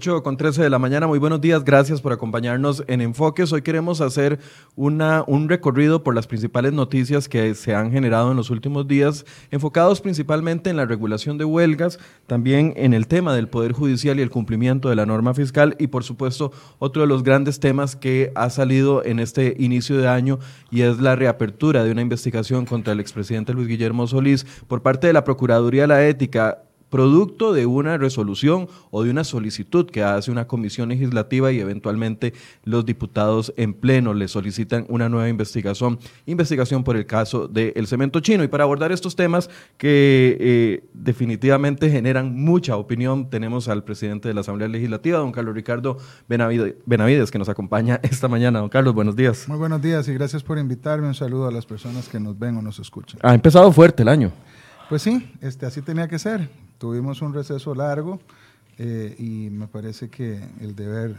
8 con 13 de la mañana, muy buenos días, gracias por acompañarnos en Enfoques. Hoy queremos hacer una, un recorrido por las principales noticias que se han generado en los últimos días, enfocados principalmente en la regulación de huelgas, también en el tema del Poder Judicial y el cumplimiento de la norma fiscal y por supuesto otro de los grandes temas que ha salido en este inicio de año y es la reapertura de una investigación contra el expresidente Luis Guillermo Solís por parte de la Procuraduría de la Ética producto de una resolución o de una solicitud que hace una comisión legislativa y eventualmente los diputados en pleno le solicitan una nueva investigación, investigación por el caso del cemento chino. Y para abordar estos temas que eh, definitivamente generan mucha opinión, tenemos al presidente de la Asamblea Legislativa, don Carlos Ricardo Benavides, que nos acompaña esta mañana. Don Carlos, buenos días. Muy buenos días y gracias por invitarme. Un saludo a las personas que nos ven o nos escuchan. Ha empezado fuerte el año. Pues sí, este, así tenía que ser. Tuvimos un receso largo eh, y me parece que el deber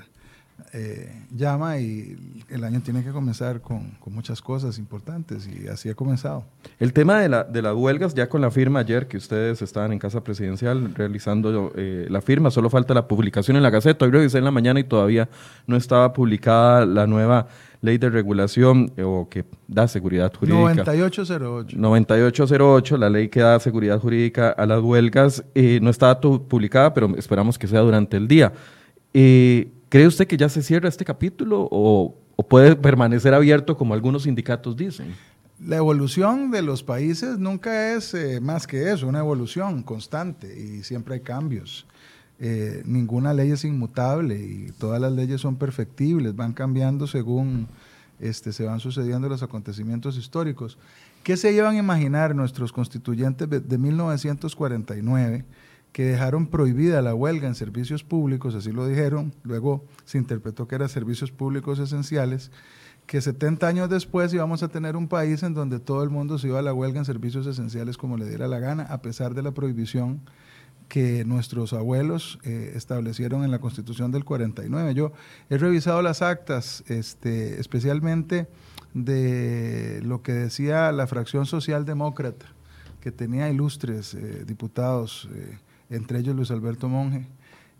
eh, llama y el año tiene que comenzar con, muchas cosas importantes y así ha comenzado. El tema de, la, de las huelgas, ya con la firma ayer que ustedes estaban en Casa Presidencial realizando eh, la firma, solo falta la publicación en la Gaceta. Hoy revisé en la mañana y todavía no estaba publicada la nueva ley de regulación eh, o que da seguridad jurídica. 9808. 9808, la ley que da seguridad jurídica a las huelgas, no está publicada, pero esperamos que sea durante el día. Eh, ¿Cree usted que ya se cierra este capítulo o, puede permanecer abierto como algunos sindicatos dicen? La evolución de los países nunca es más que eso, una evolución constante y siempre hay cambios. Eh, ninguna ley es inmutable y todas las leyes son perfectibles, van cambiando según este, se van sucediendo los acontecimientos históricos. ¿Qué se llevan a imaginar nuestros constituyentes de 1949 que dejaron prohibida la huelga en servicios públicos, así lo dijeron, luego se interpretó que eran servicios públicos esenciales, que 70 años después íbamos a tener un país en donde todo el mundo se iba a la huelga en servicios esenciales como le diera la gana, a pesar de la prohibición que nuestros abuelos eh, establecieron en la Constitución del 49. Yo he revisado las actas, este, especialmente de lo que decía la fracción socialdemócrata, que tenía ilustres eh, diputados, eh, entre ellos Luis Alberto Monge,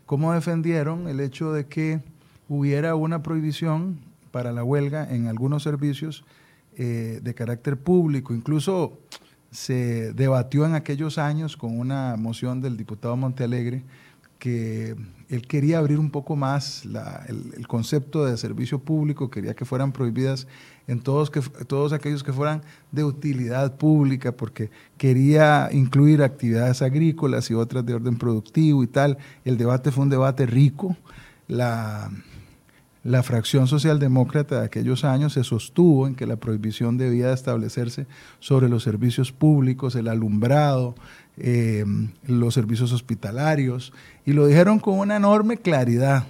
cómo defendieron el hecho de que hubiera una prohibición para la huelga en algunos servicios de carácter público, incluso se debatió en aquellos años con una moción del diputado Montealegre que él quería abrir un poco más el, concepto de servicio público, quería que fueran prohibidas en todos, que, todos aquellos que fueran de utilidad pública, porque quería incluir actividades agrícolas y otras de orden productivo y tal. El debate fue un debate rico. La, la fracción socialdemócrata de aquellos años se sostuvo en que la prohibición debía establecerse sobre los servicios públicos, el alumbrado, eh, los servicios hospitalarios, y lo dijeron con una enorme claridad.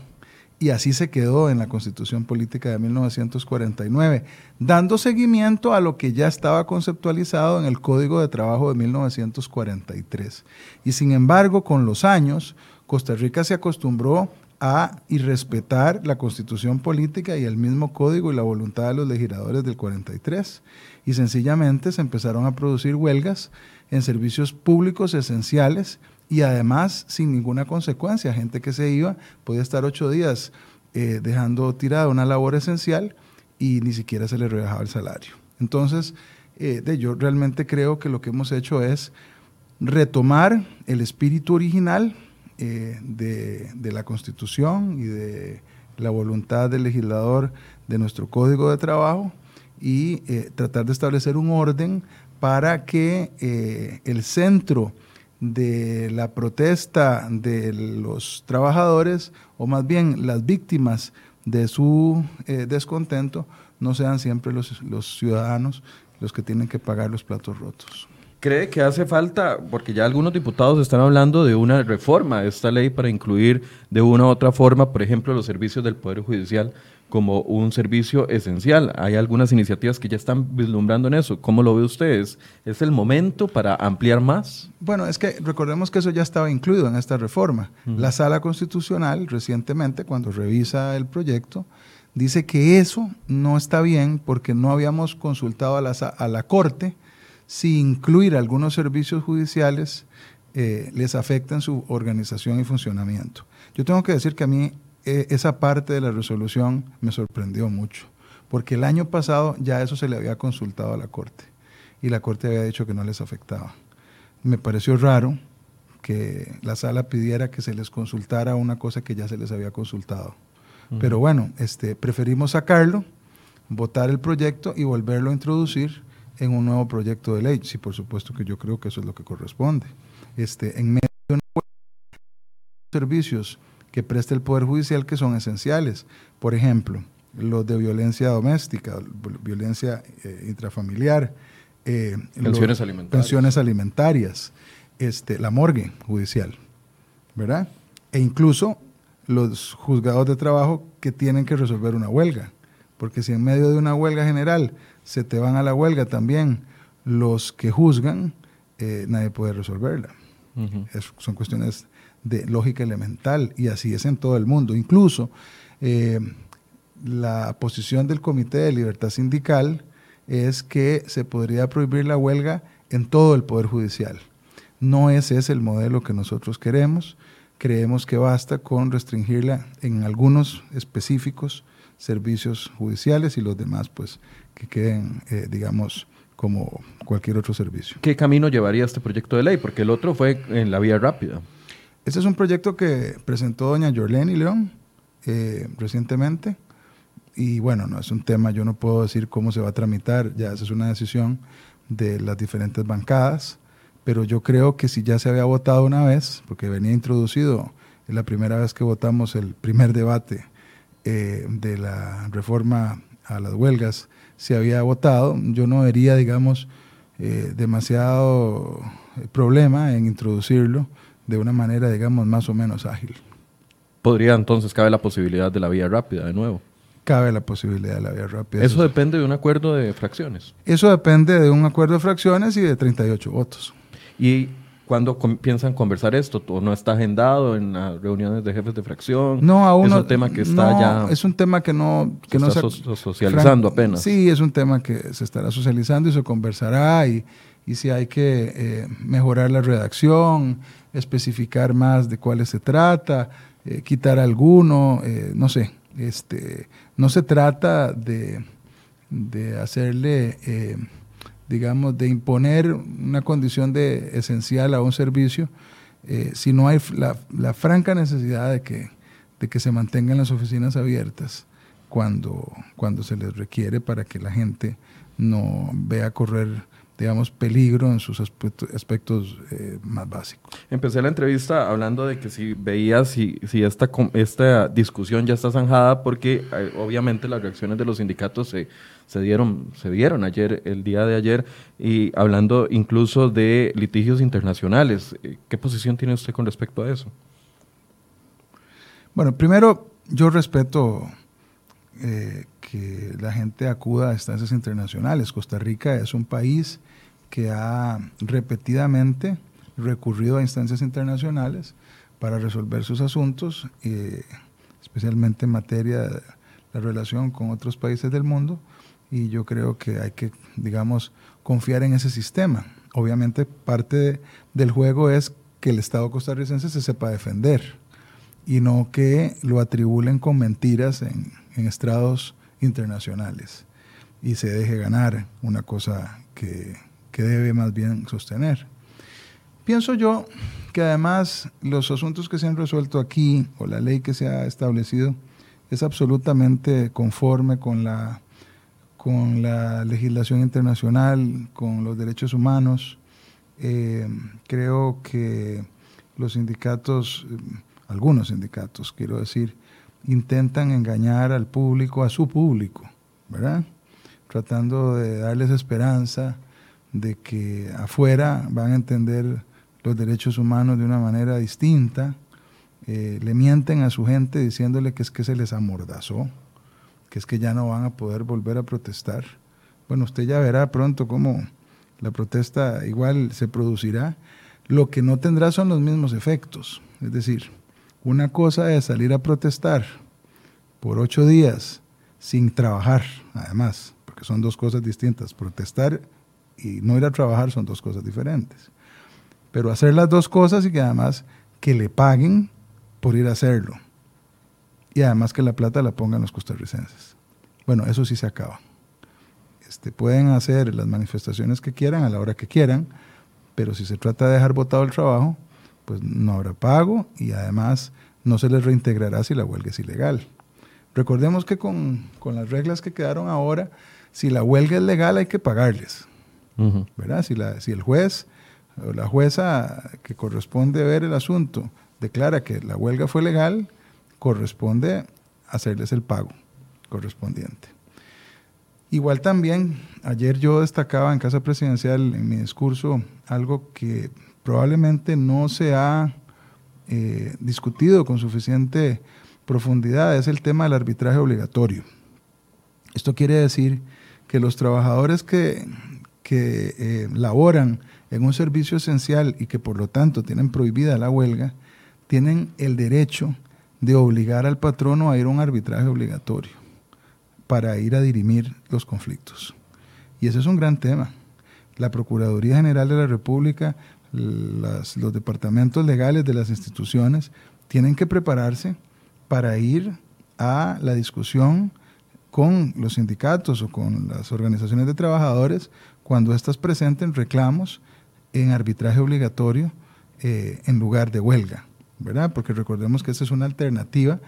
Y así se quedó en la Constitución Política de 1949, dando seguimiento a lo que ya estaba conceptualizado en el Código de Trabajo de 1943. Y sin embargo, con los años, Costa Rica se acostumbró a y respetar la constitución política y el mismo código y la voluntad de los legisladores del 43. Y sencillamente se empezaron a producir huelgas en servicios públicos esenciales y además sin ninguna consecuencia. Gente que se iba podía estar ocho días eh, dejando tirada una labor esencial y ni siquiera se le rebajaba el salario. Entonces, eh, de, yo realmente creo que lo que hemos hecho es retomar el espíritu original eh, de, la Constitución y de la voluntad del legislador de nuestro Código de Trabajo y tratar de establecer un orden para que eh, el centro de la protesta de los trabajadores, o más bien las víctimas de su descontento, no sean siempre los ciudadanos los que tienen que pagar los platos rotos. ¿Cree que hace falta, porque ya algunos diputados están hablando de una reforma de esta ley para incluir de una u otra forma, por ejemplo, los servicios del Poder Judicial como un servicio esencial? Hay algunas iniciativas que ya están vislumbrando en eso. ¿Cómo lo ve usted? ¿Es el momento para ampliar más? Bueno, es que recordemos que eso ya estaba incluido en esta reforma. La Sala Constitucional recientemente, cuando revisa el proyecto, dice que eso no está bien porque no habíamos consultado a la, a la Corte si incluir algunos servicios judiciales eh, les afecta en su organización y funcionamiento. Yo tengo que decir que a mí eh, esa parte de la resolución me sorprendió mucho, porque el año pasado ya eso se le había consultado a la Corte y la Corte había dicho que no les afectaba. Me pareció raro que la sala pidiera que se les consultara una cosa que ya se les había consultado. Pero bueno, este, preferimos sacarlo, votar el proyecto y volverlo a introducir en un nuevo proyecto de ley. Sí, por supuesto que yo creo que eso es lo que corresponde. Este, en medio de servicios que presta el Poder Judicial que son esenciales. Por ejemplo, los de violencia doméstica, violencia eh, intrafamiliar, eh, pensiones, alimentarias. pensiones alimentarias, este, la morgue judicial, ¿verdad? E incluso los juzgados de trabajo que tienen que resolver una huelga. Porque si en medio de una huelga general se te van a la huelga también los que juzgan, eh, nadie puede resolverla. son cuestiones de lógica elemental y así es en todo el mundo. Incluso eh, la posición del Comité de Libertad Sindical es que se podría prohibir la huelga en todo el Poder Judicial. No ese es el modelo que nosotros queremos. Creemos que basta con restringirla en algunos específicos servicios judiciales y los demás pues que queden, eh, digamos, como cualquier otro servicio. ¿Qué camino llevaría este proyecto de ley? Porque el otro fue en la vía rápida. Este es un proyecto que presentó doña Jorleni León eh, recientemente y bueno, no es un tema, yo no puedo decir cómo se va a tramitar, ya esa es una decisión de las diferentes bancadas, pero yo creo que si ya se había votado una vez, porque venía introducido, es la primera vez que votamos el primer debate eh, de la reforma a las huelgas, se había votado, yo no vería, digamos, eh, demasiado problema en introducirlo de una manera, digamos, más o menos ágil. ¿Podría entonces cabe la posibilidad de la vía rápida de nuevo? cabe la posibilidad de la vía rápida. Eso, depende de un acuerdo de fracciones. Eso depende de un acuerdo de fracciones y de 38 votos. ¿Y cuándo piensan conversar esto? ¿O no está agendado en las reuniones de jefes de fracción? No, aún Es un tema que está ya... Es un tema que no... Que se no está socializando apenas. Sí, es un tema que se estará socializando y se conversará y, y si hay que eh, mejorar la redacción, especificar más de cuáles se trata, eh, quitar alguno, eh, no sé. Este, no se trata de, de hacerle, eh, digamos, de imponer una condición de esencial a un servicio, eh, si no hay la, franca necesidad de que, de que se mantengan las oficinas abiertas cuando, cuando se les requiere para que la gente no vea correr digamos, peligro en sus aspectos, eh, más básicos. Empecé la entrevista hablando de que si veías si, si esta, esta discusión ya está zanjada, porque eh, obviamente las reacciones de los sindicatos se, se, dieron, se dieron ayer, el día de ayer, y hablando incluso de litigios internacionales. Eh, ¿Qué posición tiene usted con respecto a eso? Bueno, primero, yo respeto que la gente acuda a instancias internacionales. Costa Rica es un país que ha repetidamente recurrido a instancias internacionales para resolver sus asuntos, eh, especialmente en materia de la relación con otros países del mundo, y yo creo que hay que, digamos, confiar en ese sistema. Obviamente parte del juego es que el Estado costarricense se sepa defender y no que lo atribulen con mentiras en, en estrados internacionales y se deje ganar una cosa que, que debe más bien sostener. Pienso yo que además los asuntos que se han resuelto aquí o la ley que se ha establecido es absolutamente conforme con la, con la legislación internacional, con los derechos humanos. Eh, creo que los sindicatos, algunos sindicatos, quiero decir, intentan engañar al público, a su público, ¿verdad? Tratando de darles esperanza de que afuera van a entender los derechos humanos de una manera distinta. Eh, le mienten a su gente diciéndole que es que se les amordazó, que es que ya no van a poder volver a protestar. Bueno, usted ya verá pronto cómo la protesta igual se producirá. Lo que no tendrá son los mismos efectos. Es decir, una cosa es salir a protestar por ocho días sin trabajar, además, porque son dos cosas distintas. Protestar y no ir a trabajar son dos cosas diferentes. pero hacer las dos cosas y que además que le paguen por ir a hacerlo. Y además que la plata la pongan los costarricenses. Bueno, eso sí se acaba. Este, pueden hacer las manifestaciones que quieran a la hora que quieran, pero si se trata de dejar votado el trabajo, pues no habrá pago y además no se les reintegrará si la huelga es ilegal. Recordemos que con, las reglas que quedaron ahora, si la huelga es legal hay que pagarles. ¿verdad? Si, la, si el juez o la jueza que corresponde ver el asunto declara que la huelga fue legal, corresponde hacerles el pago correspondiente. Igual también, ayer yo destacaba en Casa Presidencial en mi discurso algo que probablemente no se ha eh, discutido con suficiente profundidad, es el tema del arbitraje obligatorio. Esto quiere decir que los trabajadores que, que eh, laboran en un servicio esencial y que por lo tanto tienen prohibida la huelga, tienen el derecho de obligar al patrono a ir a un arbitraje obligatorio para ir a dirimir los conflictos. Y ese es un gran tema. La Procuraduría General de la República, los departamentos legales de las instituciones tienen que prepararse para ir a la discusión con los sindicatos o con las organizaciones de trabajadores cuando éstas presenten reclamos en arbitraje obligatorio eh, en lugar de huelga, Porque recordemos que esa es una alternativa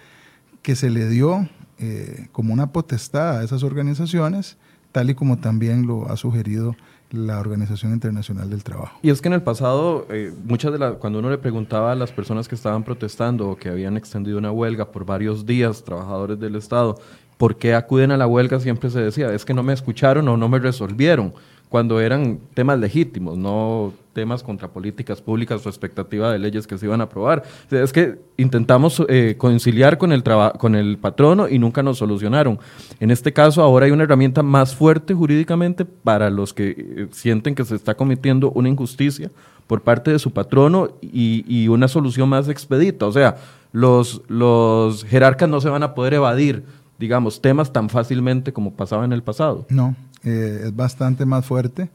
que se le dio eh, como una potestad a esas organizaciones, tal y como también lo ha sugerido la Organización Internacional del Trabajo. Y es que en el pasado, eh, muchas de las, cuando uno le preguntaba a las personas que estaban protestando o que habían extendido una huelga por varios días, trabajadores del Estado, ¿por qué acuden a la huelga? Siempre se decía, es que no me escucharon o no me resolvieron cuando eran temas legítimos, no temas contra políticas públicas o expectativa de leyes que se iban a aprobar. es que intentamos eh, conciliar con el, con el patrono y nunca nos solucionaron. En este caso, ahora hay una herramienta más fuerte jurídicamente para los que eh, sienten que se está cometiendo una injusticia por parte de su patrono y, y una solución más expedita. O sea, los, los jerarcas no se van a poder evadir digamos, temas tan fácilmente como pasaba en el pasado. No, eh, es bastante más fuerte.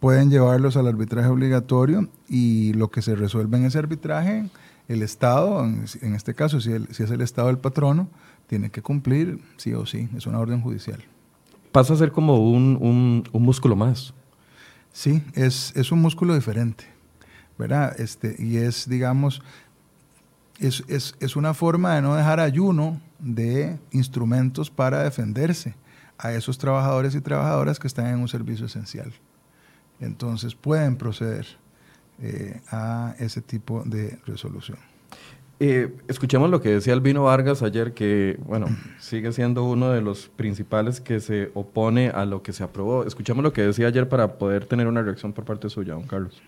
Pueden llevarlos al arbitraje obligatorio y lo que se resuelve en ese arbitraje, el Estado, en, este caso, si, si es el Estado el patrono, tiene que cumplir sí o sí, es una orden judicial. Pasa a ser como un, un, músculo más. Sí, es, es, un músculo diferente, ¿verdad? Este, y es, digamos, es, es, es, una forma de no dejar ayuno de instrumentos para defenderse a esos trabajadores y trabajadoras que están en un servicio esencial. Entonces pueden proceder eh, a ese tipo de resolución. Eh, escuchemos lo que decía Albino Vargas ayer, que bueno, sigue siendo uno de los principales que se opone a lo que se aprobó. Escuchemos lo que decía ayer para poder tener una reacción por parte suya, don Carlos.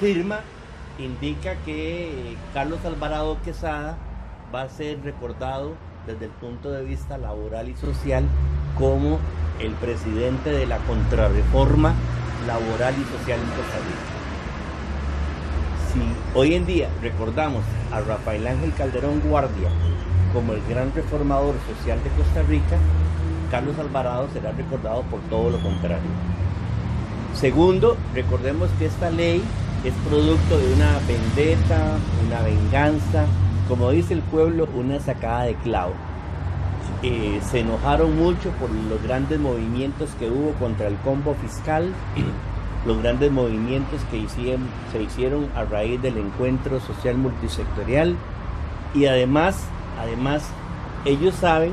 Firma indica que Carlos Alvarado Quesada va a ser recordado desde el punto de vista laboral y social como el presidente de la contrarreforma laboral y social en Costa Rica. Si hoy en día recordamos a Rafael Ángel Calderón Guardia como el gran reformador social de Costa Rica, Carlos Alvarado será recordado por todo lo contrario. Segundo, recordemos que esta ley es producto de una vendetta, una venganza, como dice el pueblo, una sacada de clavo. Eh, se enojaron mucho por los grandes movimientos que hubo contra el combo fiscal, los grandes movimientos que se hicieron a raíz del encuentro social multisectorial y además, además, ellos saben,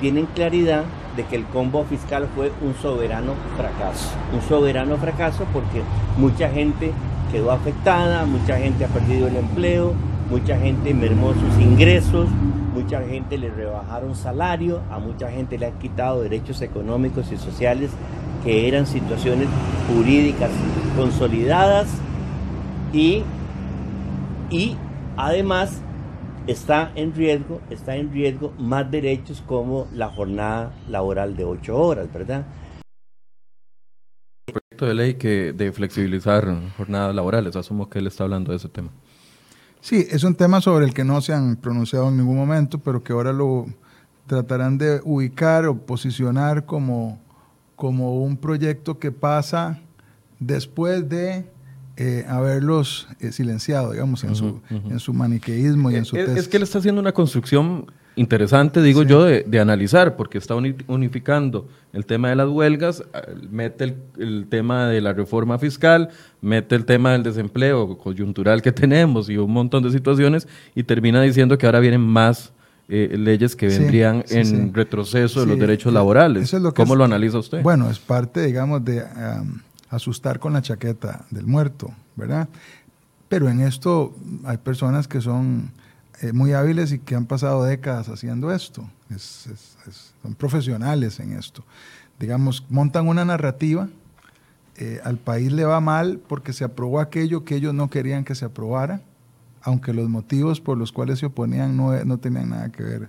tienen claridad de que el combo fiscal fue un soberano fracaso. Un soberano fracaso porque mucha gente quedó afectada, mucha gente ha perdido el empleo, mucha gente mermó sus ingresos, mucha gente le rebajaron salario, a mucha gente le han quitado derechos económicos y sociales que eran situaciones jurídicas consolidadas y, y además está en riesgo, está en riesgo más derechos como la jornada laboral de ocho horas, ¿verdad? De ley que de flexibilizar jornadas laborales. Asumo que él está hablando de ese tema. Sí, es un tema sobre el que no se han pronunciado en ningún momento, pero que ahora lo tratarán de ubicar o posicionar como, como un proyecto que pasa después de eh, haberlos eh, silenciado, digamos, en, su, en su maniqueísmo y en su es, es que él está haciendo una construcción interesante, digo yo, de, analizar, porque está unificando el tema de las huelgas, mete el, tema de la reforma fiscal, mete el tema del desempleo coyuntural que tenemos y un montón de situaciones, y termina diciendo que ahora vienen más eh, leyes que vendrían en retroceso de los derechos laborales. ¿Cómo lo analiza usted? Bueno, es parte, digamos, de asustar con la chaqueta del muerto, ¿verdad? Pero en esto hay personas que son eh, muy hábiles y que han pasado décadas haciendo esto. son profesionales en esto. Digamos, montan una narrativa, eh, al país le va mal porque se aprobó aquello que ellos no querían que se aprobara, aunque los motivos por los cuales se oponían no, no tenían nada que ver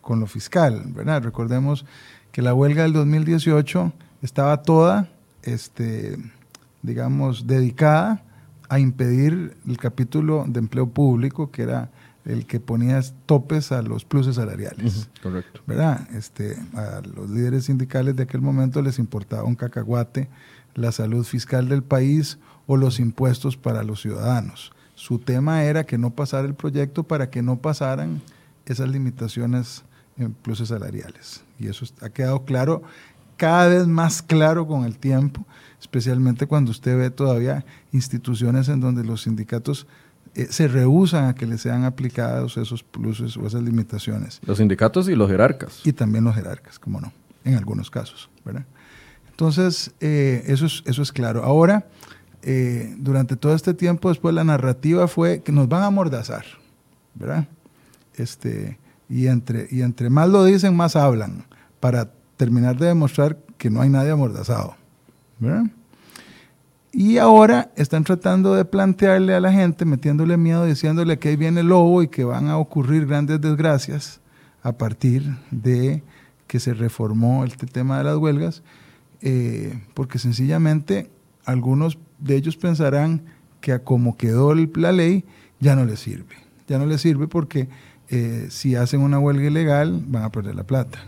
con lo fiscal, ¿verdad? Recordemos que la huelga del 2018 estaba toda, este, digamos, dedicada a impedir el capítulo de empleo público, que era el que ponía topes a los pluses salariales. correcto. ¿Verdad? Este, a los líderes sindicales de aquel momento les importaba un cacahuate la salud fiscal del país o los impuestos para los ciudadanos. Su tema era que no pasara el proyecto para que no pasaran esas limitaciones en pluses salariales. Y eso ha quedado claro, cada vez más claro con el tiempo, especialmente cuando usted ve todavía instituciones en donde los sindicatos eh, se rehusan a que les sean aplicados esos pluses o esas limitaciones. Los sindicatos y los jerarcas. Y también los jerarcas, como no, en algunos casos, ¿verdad? Entonces, eh, eso, es, eso es claro. Ahora, eh, durante todo este tiempo, después la narrativa fue que nos van a amordazar, ¿verdad? Este, y, entre, y entre más lo dicen, más hablan, para terminar de demostrar que no hay nadie amordazado, ¿verdad? Y ahora están tratando de plantearle a la gente, metiéndole miedo, diciéndole que ahí viene el lobo y que van a ocurrir grandes desgracias a partir de que se reformó este tema de las huelgas, eh, porque sencillamente algunos de ellos pensarán que a como quedó la ley ya no les sirve. Ya no les sirve porque eh, si hacen una huelga ilegal van a perder la plata.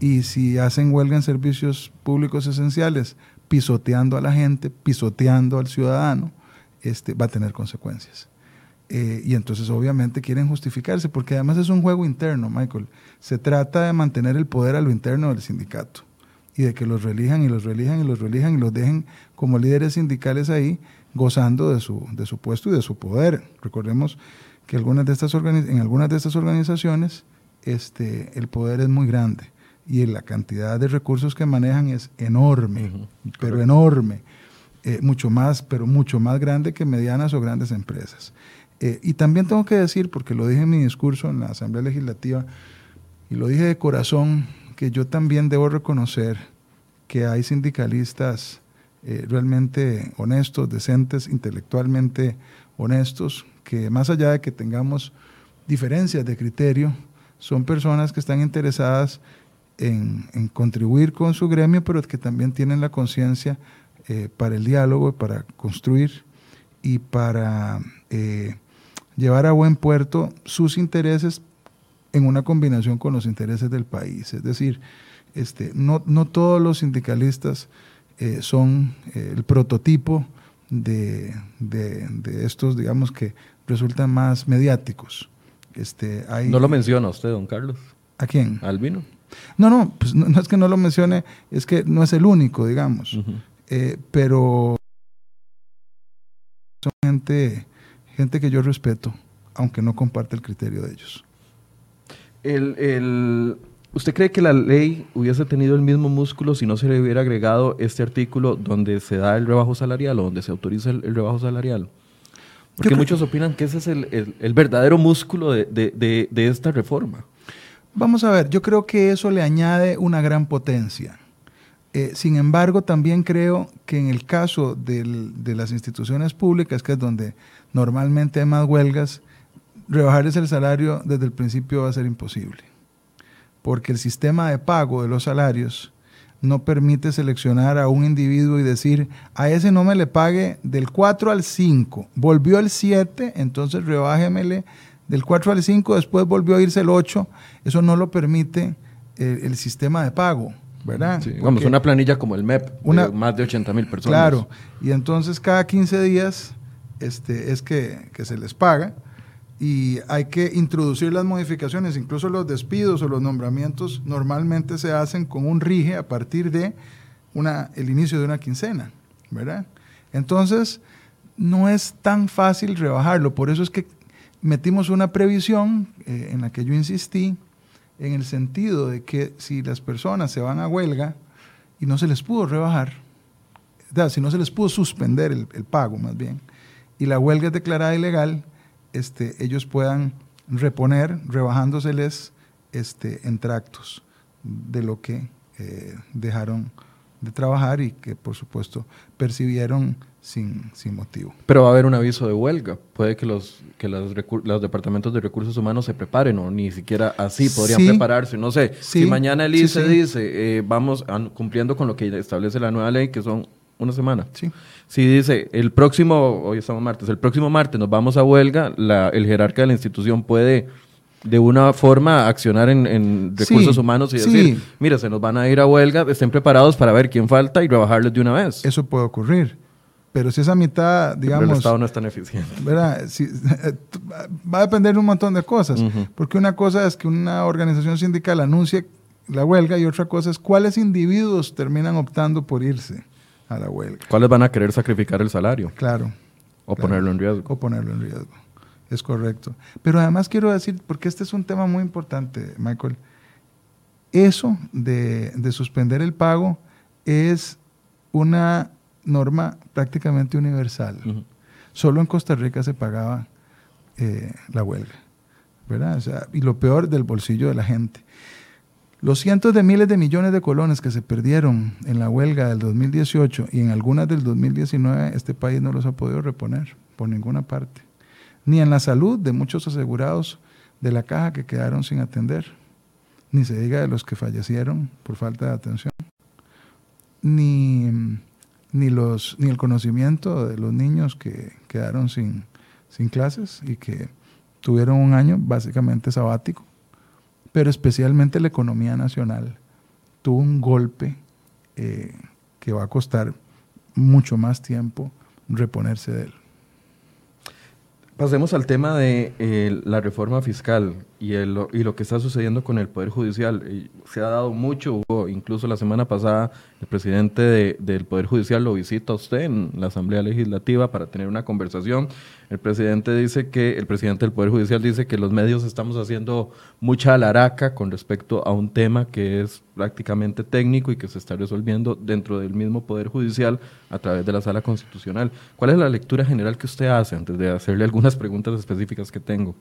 Y si hacen huelga en servicios públicos esenciales pisoteando a la gente, pisoteando al ciudadano, este, va a tener consecuencias. Eh, y entonces obviamente quieren justificarse, porque además es un juego interno, Michael. Se trata de mantener el poder a lo interno del sindicato y de que los relijan y los relijan y los relijan y los dejen como líderes sindicales ahí gozando de su, de su puesto y de su poder. Recordemos que algunas de estas en algunas de estas organizaciones este, el poder es muy grande y la cantidad de recursos que manejan es enorme, pero enorme, eh, mucho más, pero mucho más grande que medianas o grandes empresas. Eh, y también tengo que decir, porque lo dije en mi discurso en la Asamblea Legislativa, y lo dije de corazón, que yo también debo reconocer que hay sindicalistas eh, realmente honestos, decentes, intelectualmente honestos, que más allá de que tengamos diferencias de criterio, son personas que están interesadas en, contribuir con su gremio, pero que también tienen la conciencia eh, para el diálogo, para construir y para eh, llevar a buen puerto sus intereses en una combinación con los intereses del país. Es decir, este, no, no todos los sindicalistas eh, son el prototipo de, de, de, estos, digamos, que resultan más mediáticos. Este, hay, no lo menciona usted, don Carlos. ¿A quién? Albino. No, no, pues no, es que no lo mencione, es que no es el único, digamos. Eh, pero son gente, gente que yo respeto, aunque no comparte el criterio de ellos. El, ¿Usted cree que la ley hubiese tenido el mismo músculo si no se le hubiera agregado este artículo donde se da el rebajo salarial o donde se autoriza el, rebajo salarial? Porque muchos opinan que ese es el, verdadero músculo de esta reforma. Vamos a ver, yo creo que eso le añade una gran potencia. Eh, sin embargo, también creo que en el caso de las instituciones públicas, que es donde normalmente hay más huelgas, rebajarles el salario desde el principio va a ser imposible. Porque el sistema de pago de los salarios no permite seleccionar a un individuo y decir, a ese no me le pague del 4 al 5, volvió al 7, entonces rebájemele Del 4 al 5, después volvió a irse el 8. Eso no lo permite el, el sistema de pago, ¿verdad? Sí, vamos, una planilla como el MEP, Una- de más de 80 mil personas. Claro, y entonces cada 15 días este, es que, que se les paga y hay que introducir las modificaciones, incluso los despidos o los nombramientos normalmente se hacen con un rige a partir de una, el inicio de una quincena, ¿verdad? Entonces, no es tan fácil rebajarlo, por eso es que metimos una previsión eh, en la que yo insistí, en el sentido de que si las personas se van a huelga y no se les pudo rebajar, si no se les pudo suspender el, el pago más bien, y la huelga es declarada ilegal, este, ellos puedan reponer, rebajándoseles este, en tractos de lo que eh, dejaron de trabajar y que por supuesto percibieron sin, sin motivo. Pero va a haber un aviso de huelga. Puede que los, que los, los departamentos de recursos humanos se preparen o ni siquiera así podrían Sí. prepararse. No sé, Sí, si mañana el ICE sí. dice, eh, vamos cumpliendo con lo que establece la nueva ley, que son una semana. Sí. Si dice, el próximo, hoy estamos martes, el próximo martes nos vamos a huelga, la, el jerarca de la institución puede de una forma accionar en, en Sí, recursos humanos y sí. decir, mira, se nos van a ir a huelga, estén preparados para ver quién falta y rebajarles de una vez. Eso puede ocurrir. Pero si esa mitad, Pero el digamos, Estado no es tan eficiente. ¿verdad? Si- va a depender de un montón de cosas. Porque una cosa es que una organización sindical anuncie la huelga y otra cosa es cuáles individuos terminan optando por irse a la huelga. ¿Cuáles van a querer sacrificar el salario Claro. o Claro. ponerlo en riesgo? O ponerlo en riesgo. Es correcto. Pero además quiero decir, porque este es un tema muy importante, Michael, eso de, de suspender el pago es una norma prácticamente universal. Solo en Costa Rica se pagaba eh, la huelga, ¿verdad? O sea, y lo peor del bolsillo de la gente. Los cientos de miles de millones de colones que se perdieron en la huelga del 2018 y en algunas del 2019, este país no los ha podido reponer por ninguna parte. Ni en la salud de muchos asegurados de la caja que quedaron sin atender, ni se diga de los que fallecieron por falta de atención, ni, ni, los, ni el conocimiento de los niños que quedaron sin, sin clases y que tuvieron un año básicamente sabático pero especialmente la economía nacional tuvo un golpe eh, que va a costar mucho más tiempo reponerse de él. Pasemos al tema de eh, la reforma fiscal y, el, y lo que está sucediendo con el Poder Judicial. Y se ha dado mucho, hubo incluso la semana pasada el presidente de- del Poder Judicial lo visita a usted en la Asamblea Legislativa para tener una conversación. El presidente dice que, el presidente del Poder Judicial dice que los medios estamos haciendo mucha alaraca con respecto a un tema que es prácticamente técnico y que se está resolviendo dentro del mismo Poder Judicial a través de la Sala Constitucional. ¿Cuál es la lectura general que usted hace antes de hacerle algunas preguntas específicas que tengo?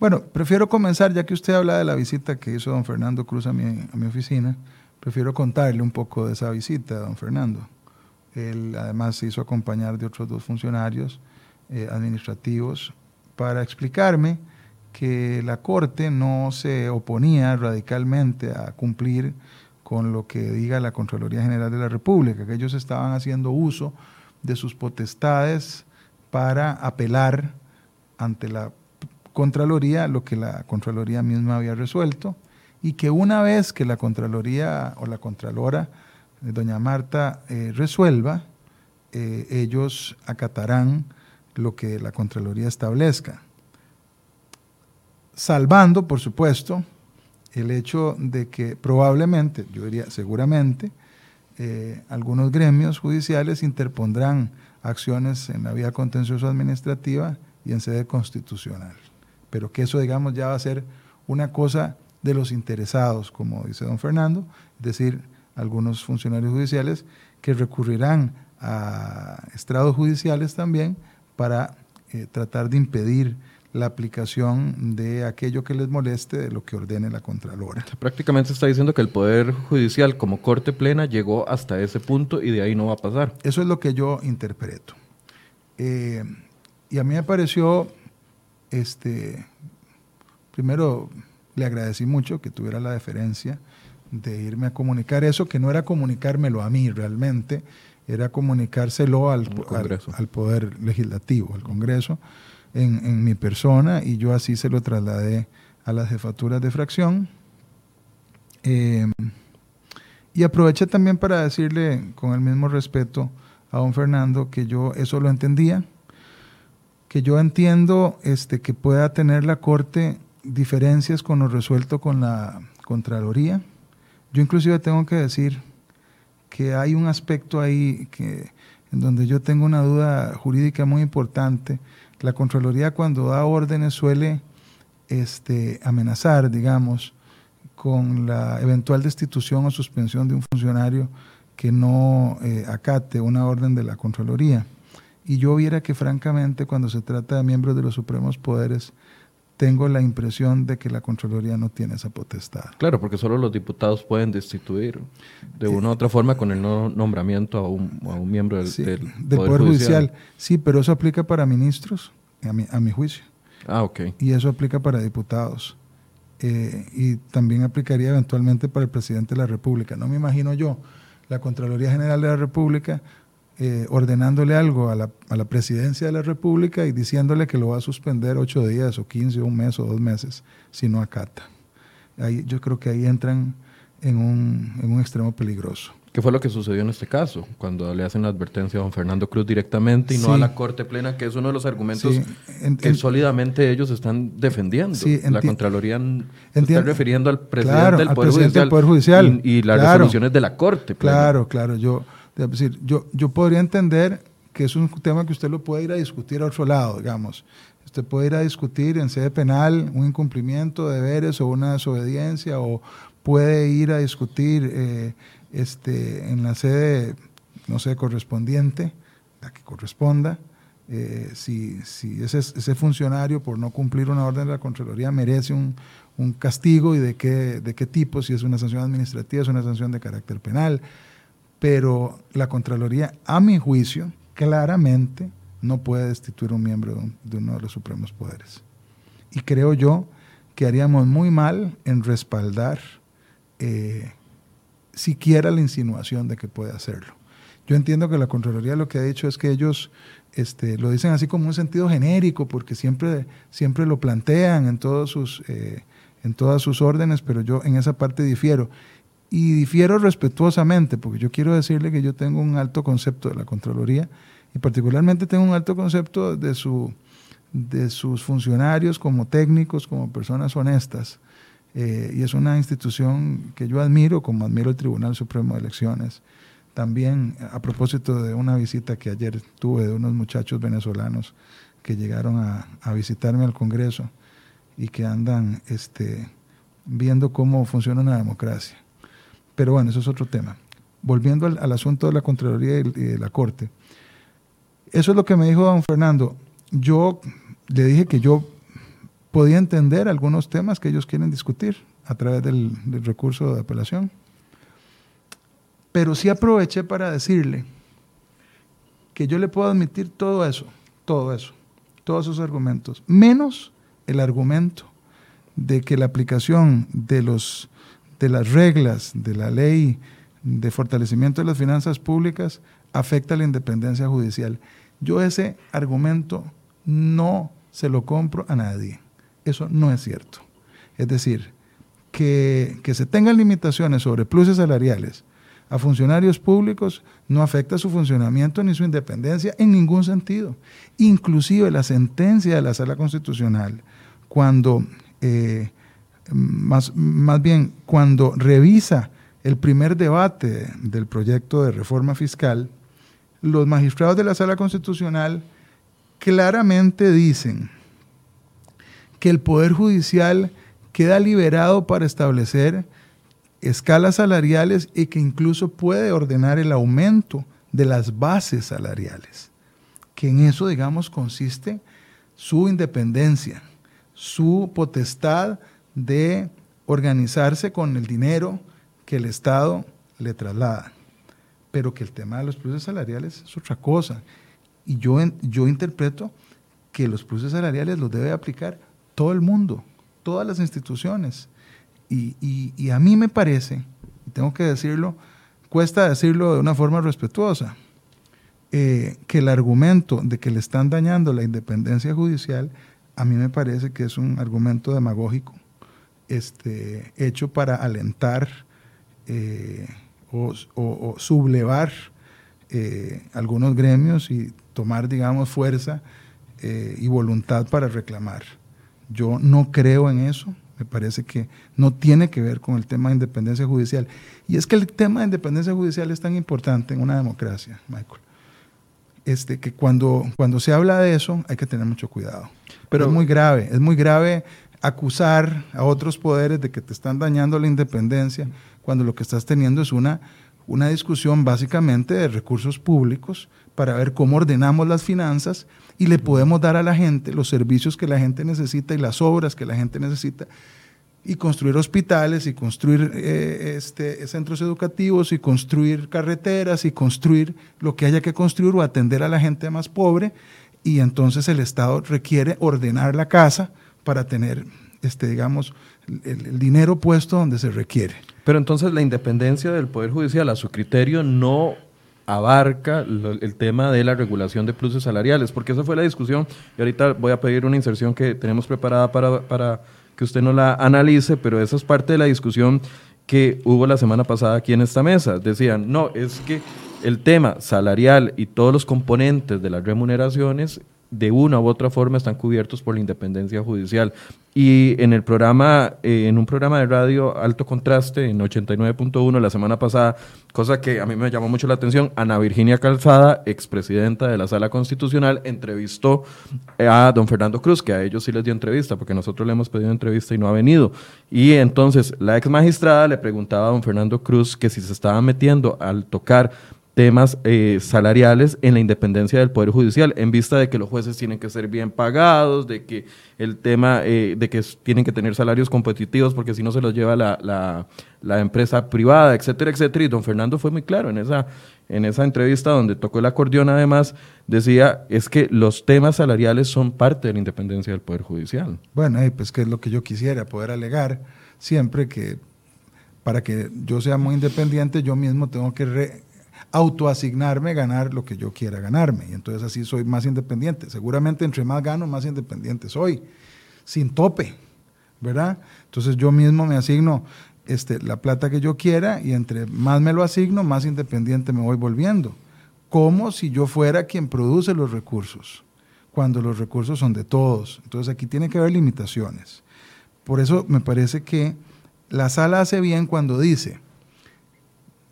Bueno, prefiero comenzar, ya que usted habla de la visita que hizo don Fernando Cruz a mi, a mi oficina, prefiero contarle un poco de esa visita, don Fernando. Él además se hizo acompañar de otros dos funcionarios eh, administrativos para explicarme que la Corte no se oponía radicalmente a cumplir con lo que diga la Contraloría General de la República, que ellos estaban haciendo uso de sus potestades para apelar ante la Contraloría lo que la Contraloría misma había resuelto y que una vez que la Contraloría o la Contralora, eh, doña Marta, eh, resuelva, eh, ellos acatarán lo que la Contraloría establezca. Salvando, por supuesto, el hecho de que probablemente, yo diría seguramente, algunos gremios judiciales interpondrán acciones en la vía contencioso administrativa y en sede constitucional. Pero que eso, digamos, ya va a ser una cosa de los interesados, como dice don Fernando, es decir, algunos funcionarios judiciales que recurrirán a estrados judiciales también para eh, tratar de impedir la aplicación de aquello que les moleste de lo que ordene la Contralora. Prácticamente está diciendo que el Poder Judicial como Corte Plena llegó hasta ese punto y de ahí no va a pasar. Eso es lo que yo interpreto. Eh, y a mí me pareció, este, primero le agradecí mucho que tuviera la deferencia de irme a comunicar eso, que no era comunicármelo a mí realmente, era comunicárselo al, Al al- Poder Legislativo, al Congreso, en, mi persona y yo así se lo trasladé a las jefaturas de fracción. Em, y aproveché también para decirle con el mismo respeto a don Fernando que yo eso lo entendía, que yo entiendo este, que pueda tener la Corte diferencias con lo resuelto con la Contraloría. Yo inclusive tengo que decir que hay un aspecto ahí que, en donde yo tengo una duda jurídica muy importante. La Contraloría cuando da órdenes suele este, amenazar, digamos, con la eventual destitución o suspensión de un funcionario que no eh, acate una orden de la Contraloría. Y yo viera que francamente cuando se trata de miembros de los supremos poderes, tengo la impresión de que la Contraloría no tiene esa potestad. Claro, porque solo los diputados pueden destituir de una u otra forma con el nombramiento a un, a un miembro del, Poder, Judicial. Sí, pero eso aplica para ministros, a mi, a mi juicio. Ah, ok. Y eso aplica para diputados. Eh, y también aplicaría eventualmente para el presidente de la República. No me imagino yo la Contraloría General de la República eh, ordenándole algo a la, a la, presidencia de la República y diciéndole que lo va a suspender ocho días o quince, un mes o dos meses si no acata. Ahí, yo creo que ahí entran en un, en un extremo peligroso. ¿Qué fue lo que sucedió en este caso? Cuando le hacen la advertencia a don Fernando Cruz directamente y no a la Corte Plena, que es uno de los argumentos que sólidamente ellos están defendiendo. la Contraloría se está refiriendo al presidente, del, Poder Judicial, y, las resoluciones de la Corte Plena. Claro, claro. Yo, decir, yo, yo podría entender que es un tema que usted lo puede ir a discutir a otro lado, digamos. Usted puede ir a discutir en sede penal un incumplimiento de deberes o una desobediencia, o puede ir a discutir... Eh, este, en la sede, no sé, correspondiente, la que corresponda, eh, si, si ese, ese, funcionario por no cumplir una orden de la Contraloría merece un, un, castigo y de qué, de qué tipo, si es una sanción administrativa, es una sanción de carácter penal. Pero la Contraloría, a mi juicio, claramente no puede destituir un miembro de, uno de los supremos poderes. Y creo yo que haríamos muy mal en respaldar eh, siquiera la insinuación de que puede hacerlo. Yo entiendo que la Contraloría lo que ha dicho es que ellos este, lo dicen así como un sentido genérico, porque siempre, siempre lo plantean en, todos sus, eh, en todas sus órdenes, pero yo en esa parte difiero. Y difiero respetuosamente, porque yo quiero decirle que yo tengo un alto concepto de la Contraloría y particularmente tengo un alto concepto de, su, de sus funcionarios como técnicos, como personas honestas. Eh, y es una institución que yo admiro, como admiro el Tribunal Supremo de Elecciones. También a propósito de una visita que ayer tuve de unos muchachos venezolanos que llegaron a, visitarme al Congreso y que andan este, viendo cómo funciona una democracia. Pero bueno, eso es otro tema. Volviendo al, asunto de la Contraloría y de la Corte. Eso es lo que me dijo don Fernando. Yo le dije que yo podía entender algunos temas que ellos quieren discutir a través del, recurso de apelación. Pero sí aproveché para decirle que yo le puedo admitir todo eso, todo eso, todos esos argumentos, menos el argumento de que la aplicación de, los, de las reglas de la ley de fortalecimiento de las finanzas públicas afecta la independencia judicial. Yo ese argumento no se lo compro a nadie. Eso no es cierto. Es decir, que, se tengan limitaciones sobre pluses salariales a funcionarios públicos no afecta su funcionamiento ni su independencia en ningún sentido. Inclusive la sentencia de la Sala Constitucional, cuando, eh, más, más bien, cuando revisa el primer debate del proyecto de reforma fiscal, los magistrados de la Sala Constitucional claramente dicen que el Poder Judicial queda liberado para establecer escalas salariales y que incluso puede ordenar el aumento de las bases salariales, que en eso, digamos, consiste su independencia, su potestad de organizarse con el dinero que el Estado le traslada. Pero que el tema de los pluses salariales es otra cosa. Y yo, yo interpreto que los pluses salariales los debe aplicar todo el mundo, todas las instituciones. Y, a mí me parece, y tengo que decirlo, cuesta decirlo de una forma respetuosa, eh, que el argumento de que le están dañando la independencia judicial, a mí me parece que es un argumento demagógico, este, hecho para alentar eh, o, sublevar eh, algunos gremios y tomar, digamos, fuerza y voluntad para reclamar. Yo no creo en eso, me parece que no tiene que ver con el tema de independencia judicial. Y es que el tema de independencia judicial es tan importante en una democracia, Michael. Este, que cuando, cuando se habla de eso hay que tener mucho cuidado. Pero es muy grave, es muy grave acusar a otros poderes de que te están dañando la independencia cuando lo que estás teniendo es una, una discusión básicamente de recursos públicos para ver cómo ordenamos las finanzas y le podemos dar a la gente los servicios que la gente necesita y las obras que la gente necesita y construir hospitales y construir eh, este, centros educativos y construir carreteras y construir lo que haya que construir o atender a la gente más pobre. Y entonces el Estado requiere ordenar la casa para tener, este, digamos, el dinero puesto donde se requiere. Pero entonces la independencia del Poder Judicial a su criterio no abarca el tema de la regulación de pluses salariales, porque esa fue la discusión y ahorita voy a pedir una inserción que tenemos preparada para, para que usted no la analice, pero esa es parte de la discusión que hubo la semana pasada aquí en esta mesa. Decían, no, es que el tema salarial y todos los componentes de las remuneraciones de una u otra forma están cubiertos por la independencia judicial. Y en el programa, eh, en un programa de radio Alto Contraste, en 89.1 la semana pasada, cosa que a mí me llamó mucho la atención, Ana Virginia Calzada, expresidenta de la Sala Constitucional, entrevistó a don Fernando Cruz, que a ellos sí les dio entrevista, porque nosotros le hemos pedido entrevista y no ha venido. Y entonces la ex magistrada le preguntaba a don Fernando Cruz que si se estaba metiendo al tocar temas eh, salariales en la independencia del Poder Judicial, en vista de que los jueces tienen que ser bien pagados, de que el tema eh, de que tienen que tener salarios competitivos porque si no se los lleva la, la, empresa privada, etcétera, etcétera. Y don Fernando fue muy claro en esa, en esa entrevista donde tocó el acordeón además, decía, es que los temas salariales son parte de la independencia del Poder Judicial. Bueno, pues que es lo que yo quisiera, poder alegar siempre que para que yo sea muy independiente, yo mismo tengo que autoasignarme, ganar lo que yo quiera ganarme. Y entonces así soy más independiente. Seguramente entre más gano, más independiente soy, sin tope, ¿verdad? Entonces yo mismo me asigno este, la plata que yo quiera y entre más me lo asigno, más independiente me voy volviendo. Como si yo fuera quien produce los recursos, cuando los recursos son de todos. Entonces aquí tiene que haber limitaciones. Por eso me parece que la sala hace bien cuando dice,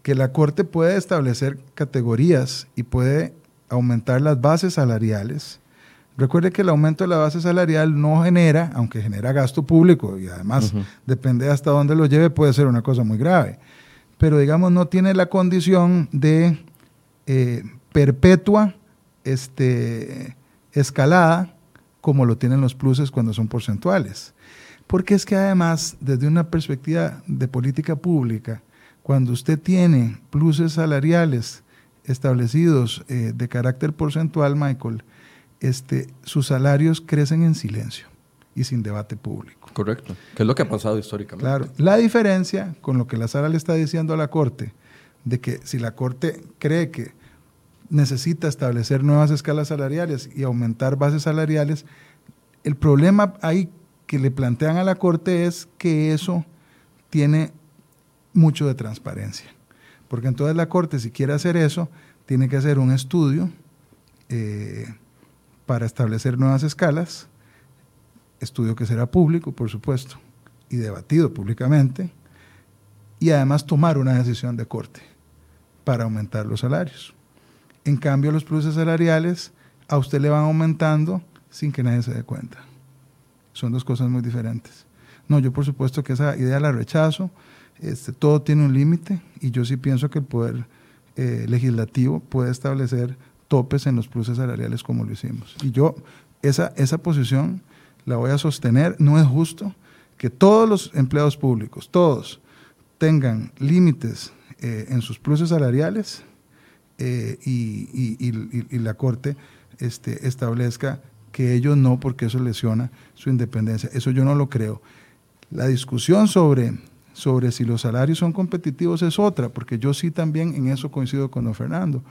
que la Corte puede establecer categorías y puede aumentar las bases salariales. Recuerde que el aumento de la base salarial no genera, aunque genera gasto público y además depende hasta dónde lo lleve, puede ser una cosa muy grave. Pero digamos, no tiene la condición de eh, perpetua este, escalada como lo tienen los pluses cuando son porcentuales. Porque es que además, desde una perspectiva de política pública, cuando usted tiene pluses salariales establecidos eh, de carácter porcentual, Michael, este, sus salarios crecen en silencio y sin debate público. Correcto, que es lo que ha pasado históricamente. Claro, la diferencia con lo que la sala le está diciendo a la Corte, de que si la Corte cree que necesita establecer nuevas escalas salariales y aumentar bases salariales, el problema ahí que le plantean a la Corte es que eso tiene mucho de transparencia. Porque entonces la Corte, si quiere hacer eso, tiene que hacer un estudio eh, para establecer nuevas escalas, estudio que será público, por supuesto, y debatido públicamente, y además tomar una decisión de corte para aumentar los salarios. En cambio, los pluses salariales a usted le van aumentando sin que nadie se dé cuenta. Son dos cosas muy diferentes. No, yo por supuesto que esa idea la rechazo. Este, todo tiene un límite y yo sí pienso que el poder eh, legislativo puede establecer topes en los pluses salariales como lo hicimos. Y yo esa, esa posición la voy a sostener. No es justo que todos los empleados públicos, todos, tengan límites eh, en sus pluses salariales eh, y, la Corte este, establezca que ellos no, porque eso lesiona su independencia. Eso yo no lo creo. La discusión sobre sobre si los salarios son competitivos es otra, porque yo sí también en eso coincido con don Fernando.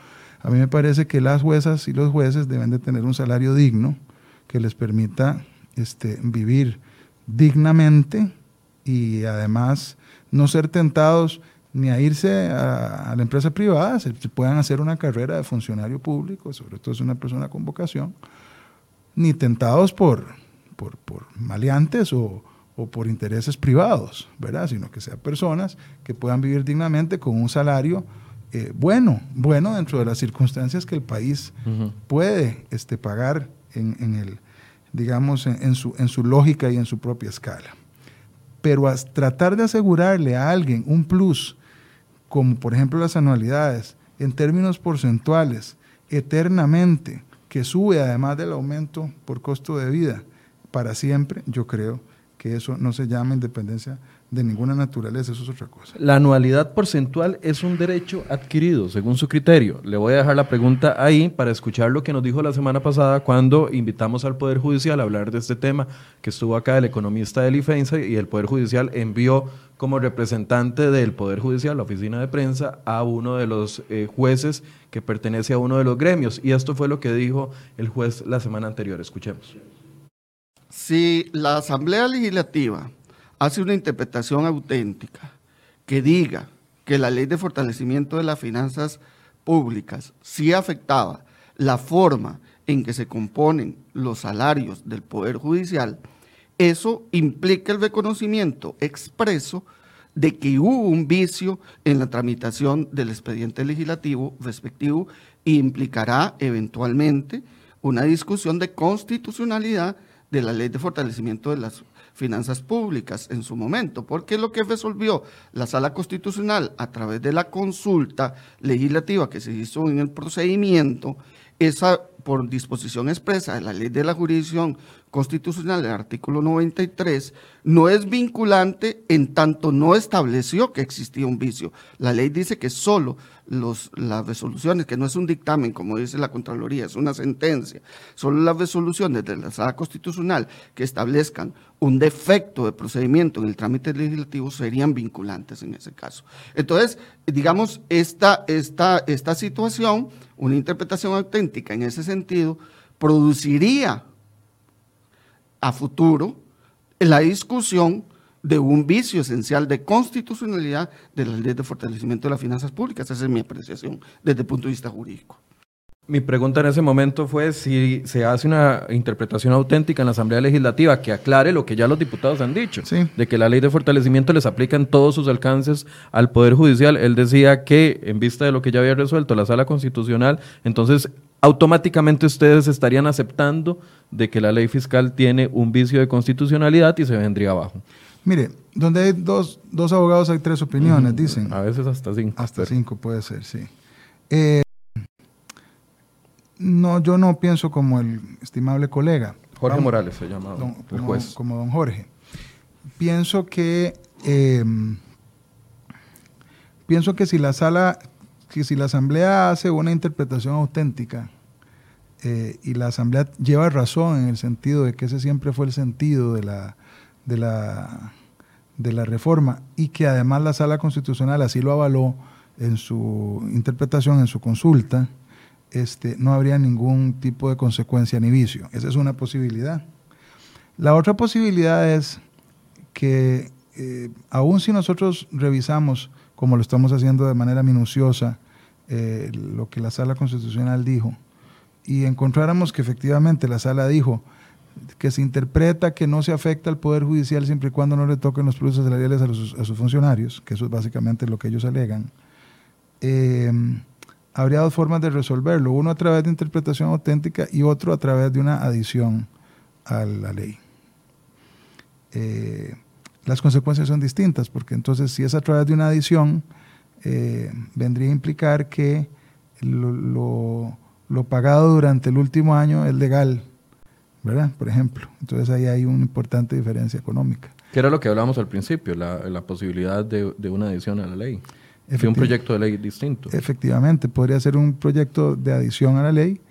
A mí me parece que las juezas y los jueces deben de tener un salario digno que les permita este, vivir dignamente y además no ser tentados ni a irse a, la empresa privada, se, puedan hacer una carrera de funcionario público, sobre todo es una persona con vocación, ni tentados por, por, maleantes o, por intereses privados, ¿verdad? Sino que sean personas que puedan vivir dignamente con un salario eh, bueno, bueno dentro de las circunstancias que el país puede este, pagar en, el, digamos, en, su, en su lógica y en su propia escala. Pero tratar de asegurarle a alguien un plus, como por ejemplo las anualidades, en términos porcentuales, eternamente, que sube además del aumento por costo de vida para siempre, yo creo que eso no se llama independencia de ninguna naturaleza, eso es otra cosa. La anualidad porcentual es un derecho adquirido, según su criterio. Le voy a dejar la pregunta ahí para escuchar lo que nos dijo la semana pasada cuando invitamos al Poder Judicial a hablar de este tema, que estuvo acá el economista del IFENSA y el Poder Judicial envió como representante del Poder Judicial, la oficina de prensa, a uno de los eh, jueces que pertenece a uno de los gremios. Y esto fue lo que dijo el juez la semana anterior. Escuchemos. Si la Asamblea Legislativa hace una interpretación auténtica que diga que la ley de fortalecimiento de las finanzas públicas sí afectaba la forma en que se componen los salarios del Poder Judicial, eso implica el reconocimiento expreso de que hubo un vicio en la tramitación del expediente legislativo respectivo e implicará eventualmente una discusión de constitucionalidad de la ley de fortalecimiento de las finanzas públicas en su momento, porque lo que resolvió la sala constitucional a través de la consulta legislativa que se hizo en el procedimiento, esa por disposición expresa de la ley de la jurisdicción constitucional, el artículo 93, no es vinculante en tanto no estableció que existía un vicio. La ley dice que solo los, las resoluciones, que no es un dictamen, como dice la Contraloría, es una sentencia, solo las resoluciones de la sala constitucional que establezcan un defecto de procedimiento en el trámite legislativo serían vinculantes en ese caso. Entonces, digamos, esta, esta, esta situación, una interpretación auténtica en ese sentido, produciría a futuro la discusión de un vicio esencial de constitucionalidad de la ley de fortalecimiento de las finanzas públicas. Esa es mi apreciación desde el punto de vista jurídico. Mi pregunta en ese momento fue si se hace una interpretación auténtica en la Asamblea Legislativa que aclare lo que ya los diputados han dicho, de que la ley de fortalecimiento les aplica en todos sus alcances al Poder Judicial. Él decía que en vista de lo que ya había resuelto la Sala Constitucional, entonces automáticamente ustedes estarían aceptando de que la ley fiscal tiene un vicio de constitucionalidad y se vendría abajo. Mire, donde hay dos, abogados hay tres opiniones, dicen. A veces hasta cinco. Hasta cinco puede ser, sí. Eh, no, yo no pienso como el estimable colega. Jorge Morales se llama el juez. Como don Jorge. Pienso que em, pienso que si la sala, que si la asamblea hace una interpretación auténtica eh, y la asamblea lleva razón en el sentido de que ese siempre fue el sentido de la de la de la reforma y que además la sala constitucional así lo avaló en su interpretación, en su consulta, este, no habría ningún tipo de consecuencia ni vicio. Esa es una posibilidad. La otra posibilidad es que eh, aun si nosotros revisamos, como lo estamos haciendo de manera minuciosa, eh, lo que la sala constitucional dijo, y encontráramos que efectivamente la sala dijo que se interpreta que no se afecta al Poder Judicial siempre y cuando no le toquen los pluses salariales a, a sus funcionarios, que eso es básicamente lo que ellos alegan, eh, habría dos formas de resolverlo, uno a través de interpretación auténtica y otro a través de una adición a la ley. Eh, las consecuencias son distintas, porque entonces si es a través de una adición, eh, vendría a implicar que lo, pagado durante el último año es legal, ¿verdad? Por ejemplo. Entonces ahí hay una importante diferencia económica. Que era lo que hablábamos al principio, la, posibilidad de, de, una adición a la ley un proyecto de ley distinto. Efectivamente, podría ser un proyecto de adición a la ley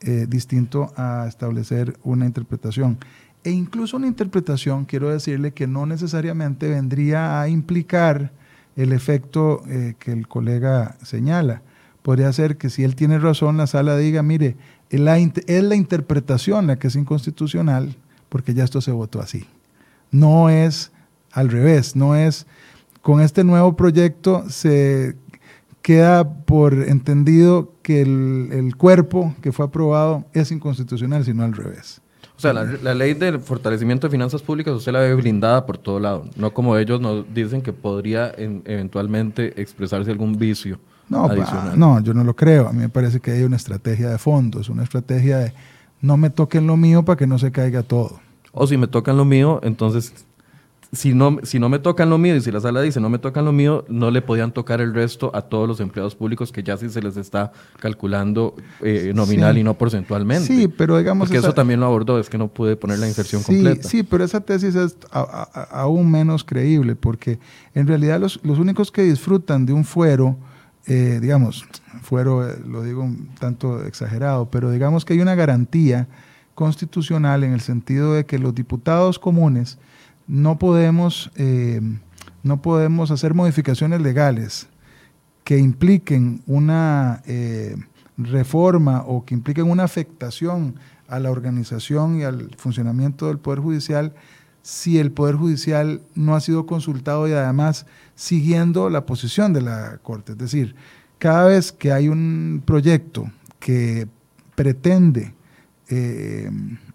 eh, distinto a establecer una interpretación. E incluso una interpretación, quiero decirle que no necesariamente vendría a implicar el efecto eh, que el colega señala, podría ser que si él tiene razón, la sala diga, mire, es la, es la interpretación la que es inconstitucional, porque ya esto se votó así. No es al revés, no es con este nuevo proyecto se queda por entendido que el, cuerpo que fue aprobado es inconstitucional, sino al revés. O sea, la, ley del fortalecimiento de finanzas públicas usted la ve blindada por todo lado, no como ellos nos dicen que podría eventualmente expresarse algún vicio. No, no, yo no lo creo. A mí me parece que hay una estrategia de fondo, es una estrategia de no me toquen lo mío para que no se caiga todo. O si me tocan lo mío, entonces si no, si no me tocan lo mío y si la sala dice no me tocan lo mío, no le podían tocar el resto a todos los empleados públicos que ya sí se les está calculando eh, nominal y no porcentualmente. Sí, pero digamos... Porque eso también lo abordó, es que no pude poner la inserción completa. Sí, pero esa tesis es aún menos creíble porque en realidad los, los únicos que disfrutan de un fuero, eh, digamos, fuero eh, lo digo un tanto exagerado, pero digamos que hay una garantía constitucional en el sentido de que los diputados comunes no podemos, eh, no podemos hacer modificaciones legales que impliquen una reforma o que impliquen una afectación a la organización y al funcionamiento del Poder Judicial si el Poder Judicial no ha sido consultado y además siguiendo la posición de la Corte. Es decir, cada vez que hay un proyecto que pretende eh,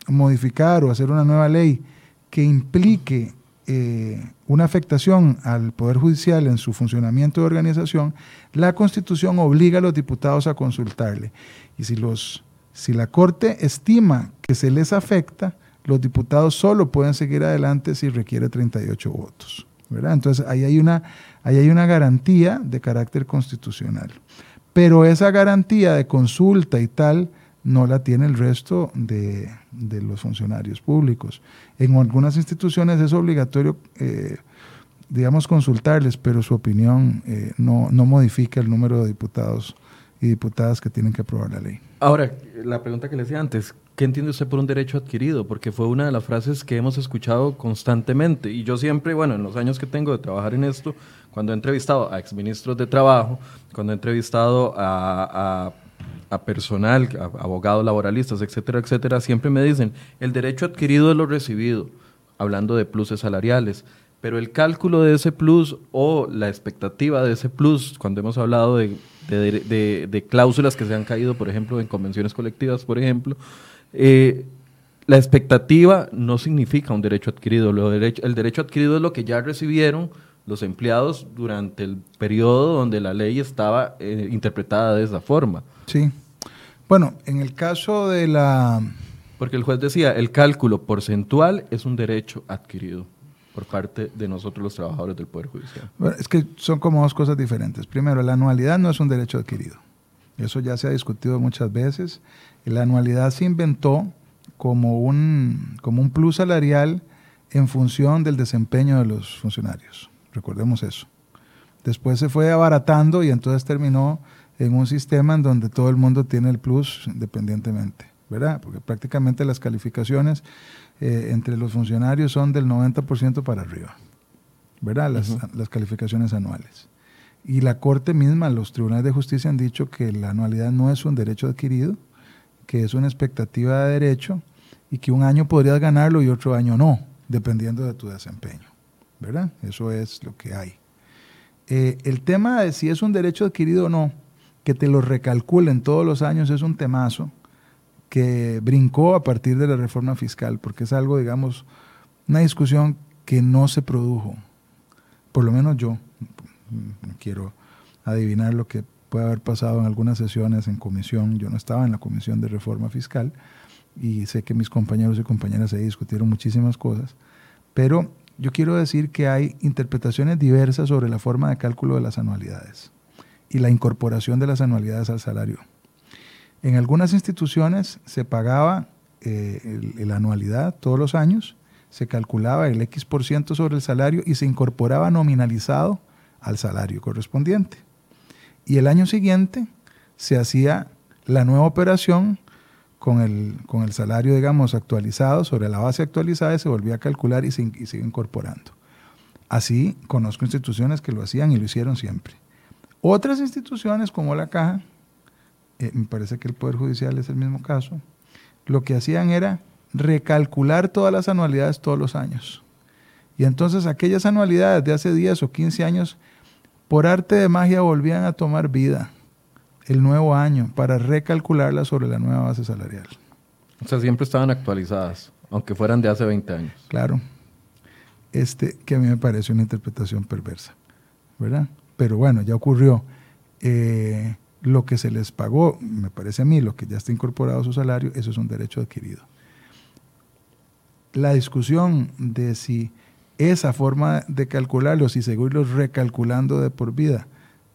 modificar o hacer una nueva ley que implique eh, una afectación al Poder Judicial en su funcionamiento de organización, la Constitución obliga a los diputados a consultarle. Y si, los, si la Corte estima que se les afecta, los diputados solo pueden seguir adelante si requiere 38 votos. Entonces ahí hay, una, ahí hay una garantía de carácter constitucional. Pero esa garantía de consulta y tal no la tiene el resto de, los funcionarios públicos. En algunas instituciones es obligatorio, eh, digamos, consultarles, pero su opinión eh, no, no modifica el número de diputados y diputadas que tienen que aprobar la ley. Ahora, la pregunta que le decía antes, ¿qué entiende usted por un derecho adquirido? Porque fue una de las frases que hemos escuchado constantemente. Y yo siempre, bueno, en los años que tengo de trabajar en esto, cuando he entrevistado a exministros de trabajo, cuando he entrevistado a, personal, abogados laboralistas, etcétera, etcétera, siempre me dicen, el derecho adquirido es lo recibido, hablando de pluses salariales, pero el cálculo de ese plus o la expectativa de ese plus, cuando hemos hablado de, de, cláusulas que se han caído, por ejemplo, en convenciones colectivas, por ejemplo, eh, la expectativa no significa un derecho adquirido, lo derecho, el derecho adquirido es lo que ya recibieron los empleados durante el periodo donde la ley estaba eh, interpretada de esa forma. Sí. Bueno, en el caso de la... Porque el juez decía, el cálculo porcentual es un derecho adquirido por parte de nosotros los trabajadores del Poder Judicial. es que son como dos cosas diferentes. Primero, la anualidad no es un derecho adquirido. Eso ya se ha discutido muchas veces. La anualidad se inventó como un, como un plus salarial en función del desempeño de los funcionarios. Recordemos eso. Después se fue abaratando y entonces terminó en un sistema en donde todo el mundo tiene el plus independientemente, ¿verdad? Porque prácticamente las calificaciones eh, entre los funcionarios son del 90% para arriba, ¿verdad? Las, las calificaciones anuales. Y la Corte misma, los tribunales de justicia han dicho que la anualidad no es un derecho adquirido, que es una expectativa de derecho y que un año podrías ganarlo y otro año no, dependiendo de tu desempeño, ¿verdad? Eso es lo que hay. Eh, el tema de si es un derecho adquirido o no, que te lo recalculen todos los años es un temazo que brincó a partir de la reforma fiscal, porque es algo, digamos, una discusión que no se produjo. Por lo menos yo no quiero adivinar lo que puede haber pasado en algunas sesiones en comisión. Yo no estaba en la comisión de reforma fiscal y sé que mis compañeros y compañeras ahí discutieron muchísimas cosas, pero yo quiero decir que hay interpretaciones diversas sobre la forma de cálculo de las anualidades y la incorporación de las anualidades al salario. En algunas instituciones se pagaba eh, la anualidad todos los años, se calculaba el X por ciento sobre el salario y se incorporaba nominalizado al salario correspondiente. Y el año siguiente se hacía la nueva operación con el, con el salario, digamos, actualizado sobre la base actualizada y se volvía a calcular y se, se incorporando. Así conozco instituciones que lo hacían y lo hicieron siempre. Otras instituciones como la Caja eh, me parece que el Poder Judicial es el mismo caso, lo que hacían era recalcular todas las anualidades todos los años. Y entonces aquellas anualidades de hace 10 o 15 años, por arte de magia, volvían a tomar vida el nuevo año para recalcularlas sobre la nueva base salarial. O sea, siempre estaban actualizadas, aunque fueran de hace 20 años. Claro. Este, que a mí me parece una interpretación perversa, ¿verdad? Pero bueno, ya ocurrió. Eh, lo que se les pagó, me parece a mí, lo que ya está incorporado a su salario, eso es un derecho adquirido. La discusión de si esa forma de calcularlo, si seguirlos recalculando de por vida,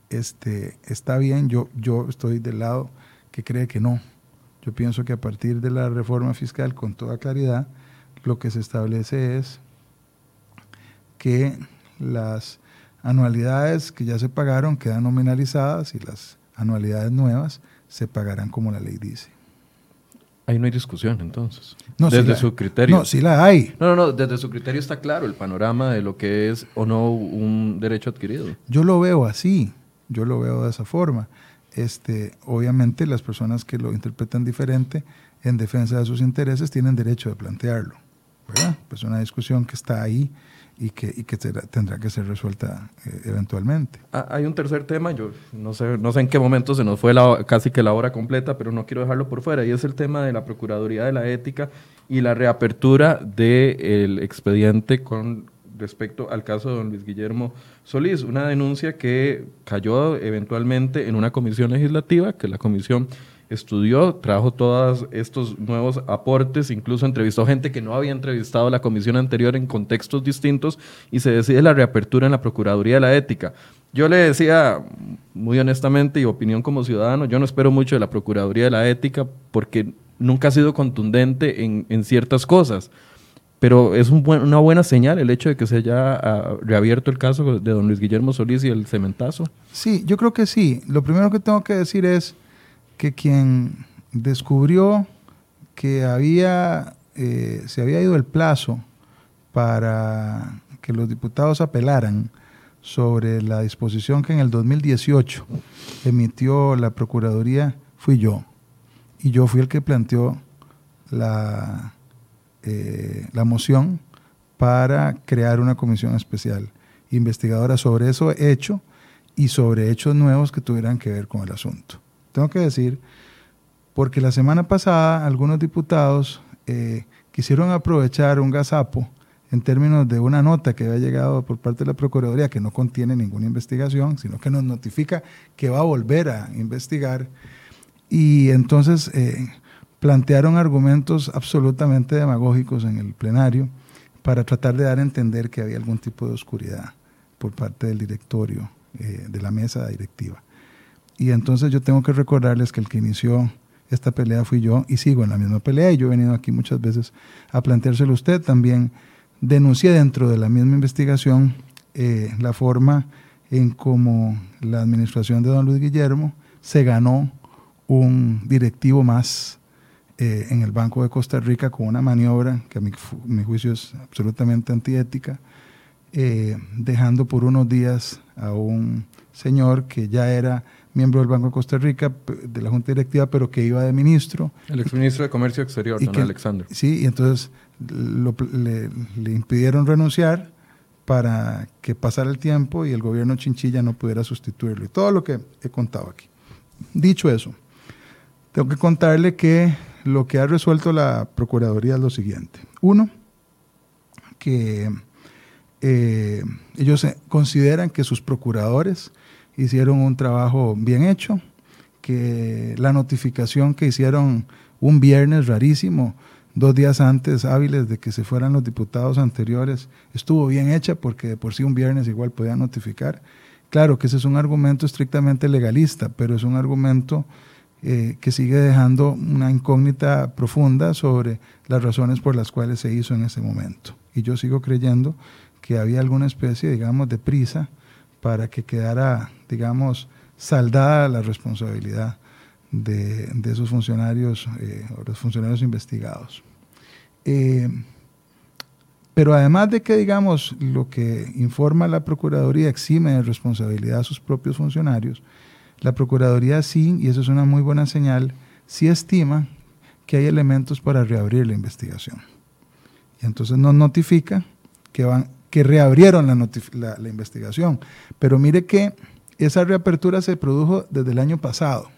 este, está bien, yo, yo estoy del lado que cree que no. Yo pienso que a partir de la reforma fiscal, con toda claridad, lo que se establece es que las anualidades que ya se pagaron quedan nominalizadas y las anualidades nuevas se pagarán como la ley dice. Ahí no hay discusión, entonces. No, desde su criterio. No, sí la hay. No, no, no, desde su criterio está claro el panorama de lo que es o no un derecho adquirido. Yo lo veo así, yo lo veo de esa forma. Este, obviamente las personas que lo interpretan diferente en defensa de sus intereses tienen derecho de plantearlo. ¿verdad? Pues una discusión que está ahí y que, y que tendrá que ser resuelta eh, eventualmente. Ah, hay un tercer tema, yo no sé, no sé en qué momento se nos fue la, casi que la hora completa, pero no quiero dejarlo por fuera, y es el tema de la Procuraduría de la Ética y la reapertura del expediente con respecto al caso de don Luis Guillermo Solís, una denuncia que cayó eventualmente en una comisión legislativa, que la comisión estudió, trajo todos estos nuevos aportes, incluso entrevistó gente que no había entrevistado la comisión anterior en contextos distintos y se decide la reapertura en la Procuraduría de la Ética. Yo le decía, muy honestamente y opinión como ciudadano, yo no espero mucho de la Procuraduría de la Ética porque nunca ha sido contundente en, ciertas cosas. Pero es una buena señal el hecho de que se haya ah, reabierto el caso de don Luis Guillermo Solís y el cementazo. Sí, yo creo que sí. Lo primero que tengo que decir es, que quien descubrió que había, eh, se había ido el plazo para que los diputados apelaran sobre la disposición que en el 2018 emitió la Procuraduría, fui yo. Y yo fui el que planteó la, eh, la moción para crear una comisión especial investigadora sobre eso hecho y sobre hechos nuevos que tuvieran que ver con el asunto tengo que decir, porque la semana pasada algunos diputados eh, quisieron aprovechar un gazapo en términos de una nota que había llegado por parte de la Procuraduría que no contiene ninguna investigación, sino que nos notifica que va a volver a investigar. Y entonces eh, plantearon argumentos absolutamente demagógicos en el plenario para tratar de dar a entender que había algún tipo de oscuridad por parte del directorio, eh, de la mesa directiva. Y entonces yo tengo que recordarles que el que inició esta pelea fui yo y sigo en la misma pelea y yo he venido aquí muchas veces a planteárselo a usted. También denuncié dentro de la misma investigación eh, la forma en cómo la administración de don Luis Guillermo se ganó un directivo más eh, en el Banco de Costa Rica con una maniobra que a mi, mi juicio es absolutamente antiética, eh, dejando por unos días a un señor que ya era miembro del Banco de Costa Rica, de la Junta Directiva, pero que iba de ministro. El exministro de Comercio Exterior, don Alexander. Sí, y entonces le, impidieron renunciar para que pasara el tiempo y el gobierno Chinchilla no pudiera sustituirlo. Y todo lo que he contado aquí. Dicho eso, tengo que contarle que lo que ha resuelto la Procuraduría es lo siguiente. Uno, que eh, ellos consideran que sus procuradores hicieron un trabajo bien hecho, que la notificación que hicieron un viernes rarísimo, dos días antes hábiles de que se fueran los diputados anteriores, estuvo bien hecha porque de por sí un viernes igual podían notificar. Claro que ese es un argumento estrictamente legalista, pero es un argumento eh, que sigue dejando una incógnita profunda sobre las razones por las cuales se hizo en ese momento. Y yo sigo creyendo que había alguna especie, digamos, de prisa para que quedara, digamos, saldada la responsabilidad de, esos funcionarios eh, o los funcionarios investigados. Eh, pero además de que, digamos, lo que informa la Procuraduría exime de responsabilidad a sus propios funcionarios, la Procuraduría sí, y eso es una muy buena señal, sí estima que hay elementos para reabrir la investigación. Y entonces nos notifica que, van, que reabrieron la, investigación. Pero mire que esa reapertura se produjo desde el año pasado.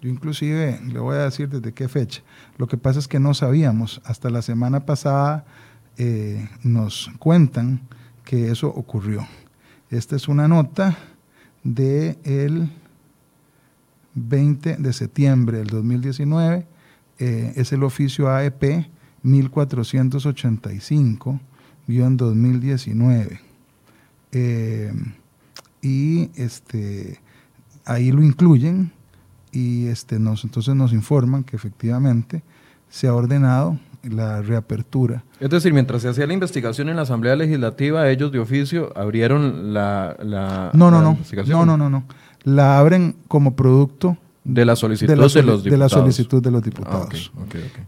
Yo inclusive le voy a decir desde qué fecha. Lo que pasa es que no sabíamos. Hasta la semana pasada eh, nos cuentan que eso ocurrió. Esta es una nota del el 20 de septiembre del 2019. Eh, es el oficio AEP 1485-2019. Eh, y este, ahí lo incluyen y este, nos, entonces nos informan que efectivamente se ha ordenado la reapertura. Es decir, mientras se hacía la investigación en la Asamblea Legislativa, ellos de oficio abrieron la, la, no, no, no, investigación. No, no, no, no. La abren como producto de la solicitud de, los diputados. De la solicitud de los diputados. Ah,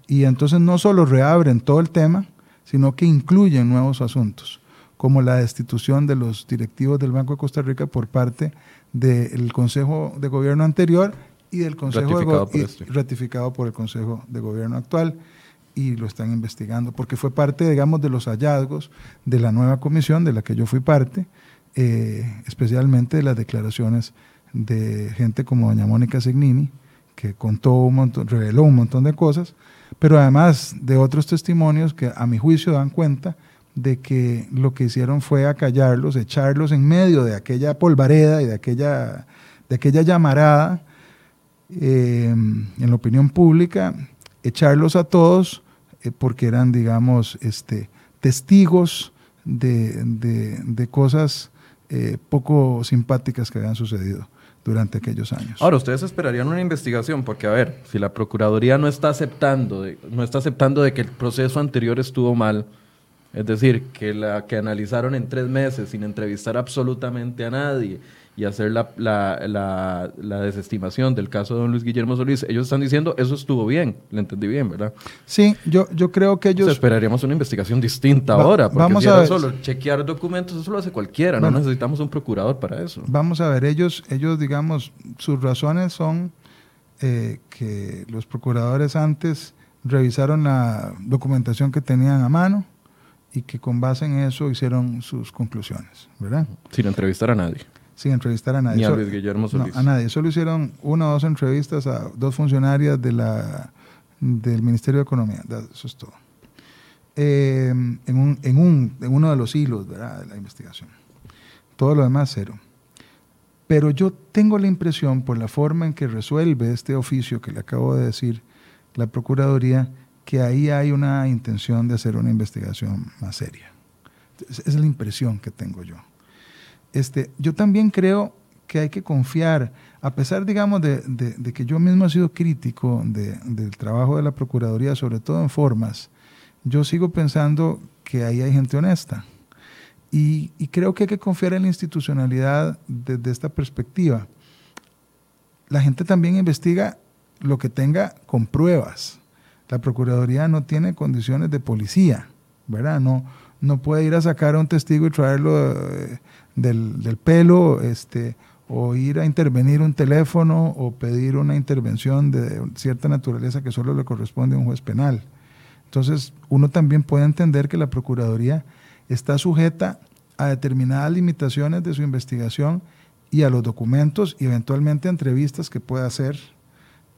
y entonces no solo reabren todo el tema, sino que incluyen nuevos asuntos, como la destitución de los directivos del Banco de Costa Rica por parte del Consejo de Gobierno anterior y del Consejo ratificado, por, este. ratificado por el Consejo de Gobierno actual y lo están investigando porque fue parte, digamos, de los hallazgos de la nueva comisión de la que yo fui parte, eh, especialmente de las declaraciones de gente como doña Mónica Segnini, que contó un montón, reveló un montón de cosas, pero además de otros testimonios que a mi juicio dan cuenta de que lo que hicieron fue acallarlos, echarlos en medio de aquella polvareda y de aquella, de aquella llamarada eh, en la opinión pública, echarlos a todos eh, porque eran, digamos, este, testigos de, cosas eh, poco simpáticas que habían sucedido durante aquellos años. Ahora, ustedes esperarían una investigación, porque a ver, si la Procuraduría no está aceptando no está aceptando de que el proceso anterior estuvo mal, es decir, que la que analizaron en tres meses sin entrevistar absolutamente a nadie y hacer la, la, la, desestimación del caso de don Luis Guillermo Solís, ellos están diciendo eso estuvo bien, le entendí bien, ¿verdad? Sí, yo, yo creo que ellos... esperaríamos una investigación distinta ahora, porque vamos a ver. solo chequear documentos, eso lo hace cualquiera, no necesitamos un procurador para eso. Vamos a ver, ellos, ellos digamos, sus razones son eh, que los procuradores antes revisaron la documentación que tenían a mano y que con base en eso hicieron sus conclusiones, ¿verdad? Sin entrevistar a nadie sin entrevistar a nadie. Ni a Luis Guillermo Solís. a nadie. Solo hicieron una o dos entrevistas a dos funcionarias de la, del Ministerio de Economía. Eso es todo. Eh, en, un, en, un, en, uno de los hilos de la investigación. Todo lo demás, cero. Pero yo tengo la impresión, por la forma en que resuelve este oficio que le acabo de decir, la Procuraduría, que ahí hay una intención de hacer una investigación más seria. Esa es la impresión que tengo yo. Este, yo también creo que hay que confiar, a pesar, digamos, de, que yo mismo he sido crítico del trabajo de la Procuraduría, sobre todo en formas, yo sigo pensando que ahí hay gente honesta. Y, creo que hay que confiar en la institucionalidad desde esta perspectiva. La gente también investiga lo que tenga con pruebas. La Procuraduría no tiene condiciones de policía, ¿verdad? No, no puede ir a sacar a un testigo y traerlo eh, del, pelo, este, o ir a intervenir un teléfono o pedir una intervención de cierta naturaleza que solo le corresponde a un juez penal. Entonces, uno también puede entender que la Procuraduría está sujeta a determinadas limitaciones de su investigación y a los documentos y eventualmente a entrevistas que pueda hacer,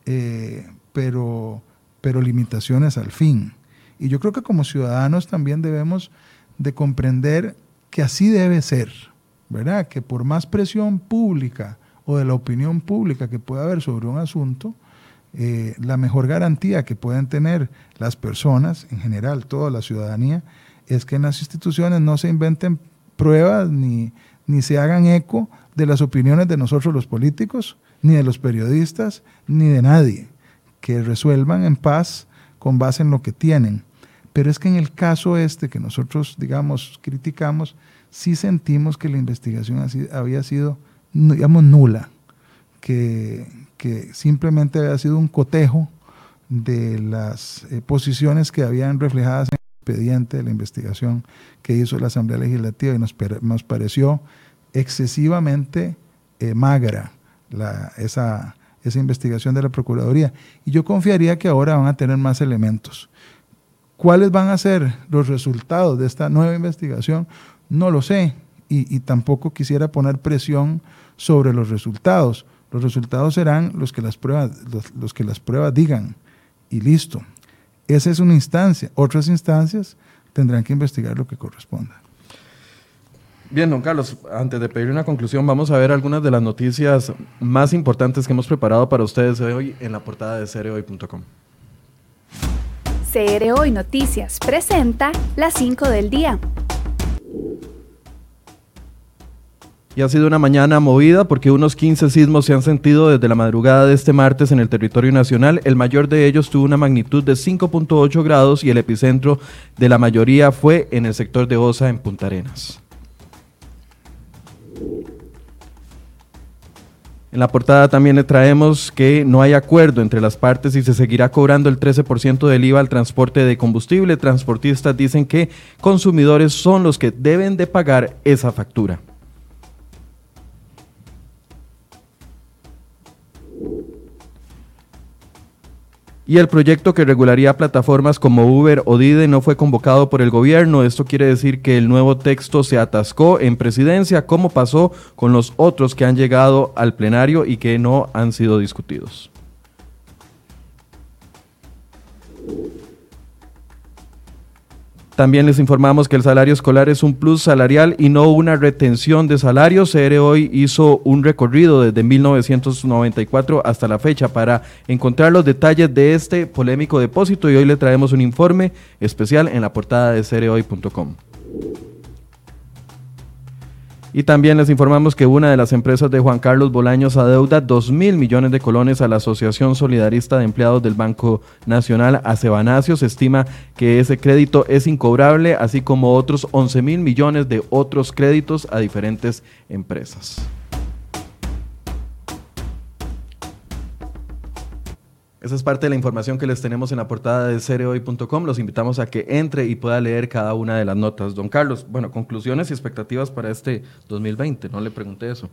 eh, pero, pero limitaciones al fin. Y yo creo que como ciudadanos también debemos de comprender que así debe ser. ¿verdad? Que por más presión pública o de la opinión pública que pueda haber sobre un asunto, eh, la mejor garantía que pueden tener las personas, en general toda la ciudadanía, es que en las instituciones no se inventen pruebas ni, ni se hagan eco de las opiniones de nosotros los políticos, ni de los periodistas, ni de nadie, que resuelvan en paz con base en lo que tienen. Pero es que en el caso este que nosotros, digamos, criticamos, sí sentimos que la investigación había sido, digamos, nula, que, simplemente había sido un cotejo de las eh, posiciones que habían reflejadas en el expediente de la investigación que hizo la Asamblea Legislativa y nos, nos pareció excesivamente eh, magra esa, esa investigación de la Procuraduría. Y yo confiaría que ahora van a tener más elementos. ¿Cuáles van a ser los resultados de esta nueva investigación? No lo sé. Y, tampoco quisiera poner presión sobre los resultados. Los resultados serán los que las pruebas, los que las pruebas digan. Y listo. Esa es una instancia. Otras instancias tendrán que investigar lo que corresponda. Bien, don Carlos, antes de pedir una conclusión, vamos a ver algunas de las noticias más importantes que hemos preparado para ustedes hoy en la portada de cereoy.com. CR Hoy Noticias presenta las 5 del día. Y ha sido una mañana movida porque unos 15 sismos se han sentido desde la madrugada de este martes en el territorio nacional. El mayor de ellos tuvo una magnitud de 5.8 grados y el epicentro de la mayoría fue en el sector de Osa, en Punta Arenas. En la portada también le traemos que no hay acuerdo entre las partes y se seguirá cobrando el 13% del IVA al transporte de combustible. Transportistas dicen que consumidores son los que deben de pagar esa factura. Y el proyecto que regularía plataformas como Uber o Dide no fue convocado por el gobierno. Esto quiere decir que el nuevo texto se atascó en presidencia, como pasó con los otros que han llegado al plenario y que no han sido discutidos. También les informamos que el salario escolar es un plus salarial y no una retención de salarios. CR hoy hizo un recorrido desde 1994 hasta la fecha para encontrar los detalles de este polémico depósito y hoy le traemos un informe especial en la portada de cereoy.com. Y también les informamos que una de las empresas de Juan Carlos Bolaños adeuda 2 mil millones de colones a la Asociación Solidarista de Empleados del Banco Nacional, Acebanacio. Se estima que ese crédito es incobrable, así como otros 11 mil millones de otros créditos a diferentes empresas. Esa es parte de la información que les tenemos en la portada de cereoy.com. Los invitamos a que entre y pueda leer cada una de las notas. Don Carlos, bueno, conclusiones y expectativas para este 2020. No le pregunté eso.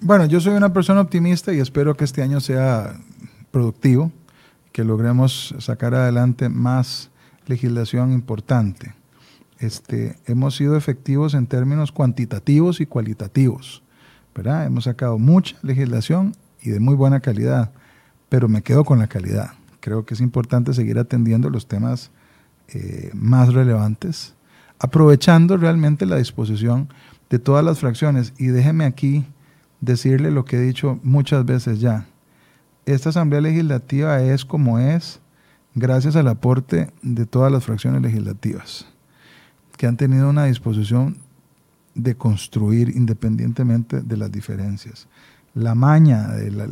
Bueno, yo soy una persona optimista y espero que este año sea productivo, que logremos sacar adelante más legislación importante. Este, hemos sido efectivos en términos cuantitativos y cualitativos. ¿verdad? Hemos sacado mucha legislación y de muy buena calidad pero me quedo con la calidad. Creo que es importante seguir atendiendo los temas eh, más relevantes, aprovechando realmente la disposición de todas las fracciones. Y déjeme aquí decirle lo que he dicho muchas veces ya. Esta Asamblea Legislativa es como es gracias al aporte de todas las fracciones legislativas, que han tenido una disposición de construir independientemente de las diferencias. La maña la,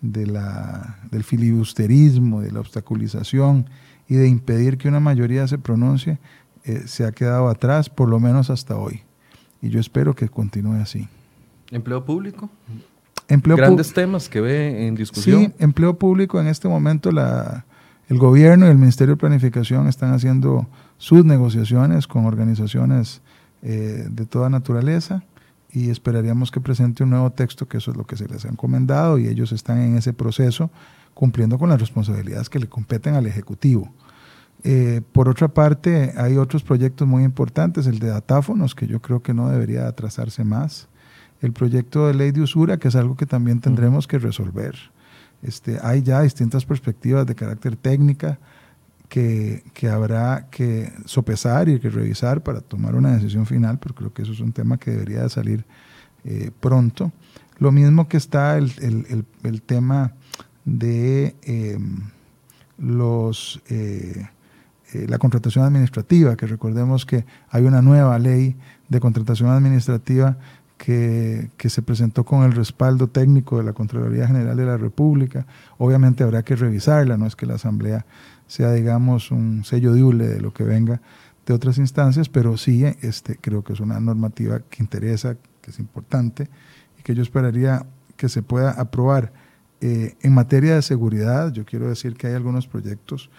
de la, del filibusterismo, de la obstaculización y de impedir que una mayoría se pronuncie, eh, se ha quedado atrás, por lo menos hasta hoy. Y yo espero que continúe así. ¿Empleo público? Empleo Grandes temas que ve en discusión. Sí, empleo público en este momento la, el gobierno y el Ministerio de Planificación están haciendo sus negociaciones con organizaciones eh, de toda naturaleza y esperaríamos que presente un nuevo texto, que eso es lo que se les ha encomendado y ellos están en ese proceso cumpliendo con las responsabilidades que le competen al Ejecutivo. Eh, por otra parte, hay otros proyectos muy importantes, el de datáfonos, que yo creo que no debería atrasarse más, el proyecto de ley de usura, que es algo que también tendremos que resolver. Este, hay ya distintas perspectivas de carácter técnica, que, habrá que sopesar y que revisar para tomar una decisión final, pero creo que eso es un tema que debería de salir eh, pronto. Lo mismo que está el, tema de em, los, eh, eh, la contratación administrativa, que recordemos que hay una nueva ley de contratación administrativa que, que, se presentó con el respaldo técnico de la Contraloría General de la República. Obviamente habrá que revisarla, no es que la Asamblea sea, digamos, un sello diule de lo que venga de otras instancias, pero sí este, creo que es una normativa que interesa, que es importante y que yo esperaría que se pueda aprobar. Eh, en materia de seguridad, yo quiero decir que hay algunos proyectos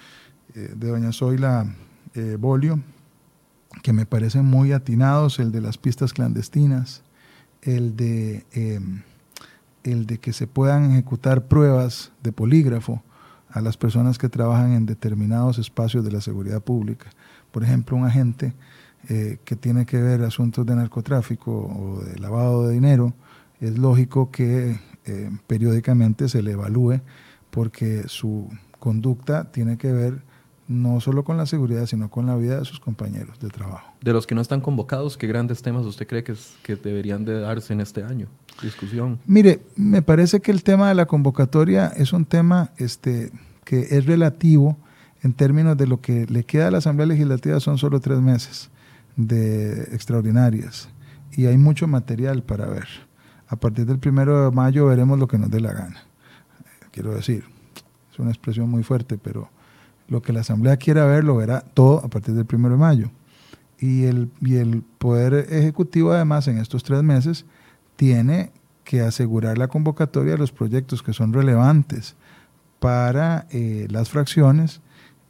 eh, de doña Zoila eh, Bolio que me parecen muy atinados, el de las pistas clandestinas, el de el de que se puedan ejecutar pruebas de polígrafo a las personas que trabajan en determinados espacios de la seguridad pública. Por ejemplo, un agente eh, que tiene que ver asuntos de narcotráfico o de lavado de dinero, es lógico que eh, periódicamente se le evalúe porque su conducta tiene que ver no solo con la seguridad, sino con la vida de sus compañeros de trabajo. De los que no están convocados, ¿qué grandes temas usted cree que, que deberían de darse en este año? Discusión. Mire, me parece que el tema de la convocatoria es un tema este, que es relativo en términos de lo que le queda a la Asamblea Legislativa, son solo tres meses de extraordinarias y hay mucho material para ver. A partir del primero de mayo veremos lo que nos dé la gana. Quiero decir, es una expresión muy fuerte, pero lo que la Asamblea quiera ver lo verá todo a partir del primero de mayo. Y el, y el Poder Ejecutivo, además, en estos tres meses, tiene que asegurar la convocatoria de los proyectos que son relevantes para eh, las fracciones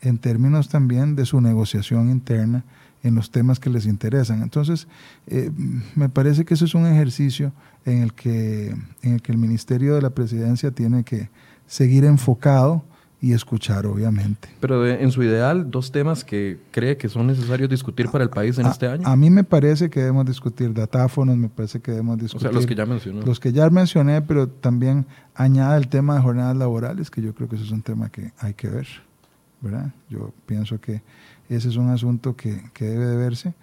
en términos también de su negociación interna en los temas que les interesan. Entonces, eh, me parece que eso es un ejercicio en el, que, en el que el Ministerio de la Presidencia tiene que seguir enfocado y escuchar, obviamente. Pero en su ideal, dos temas que cree que son necesarios discutir para el país en este año. A mí me parece que debemos discutir datáfonos, me parece que debemos discutir... O sea, los que ya mencionó. Los que ya mencioné, pero también añade el tema de jornadas laborales, que yo creo que eso es un tema que hay que ver, ¿verdad? Yo pienso que ese es un asunto que, que debe de verse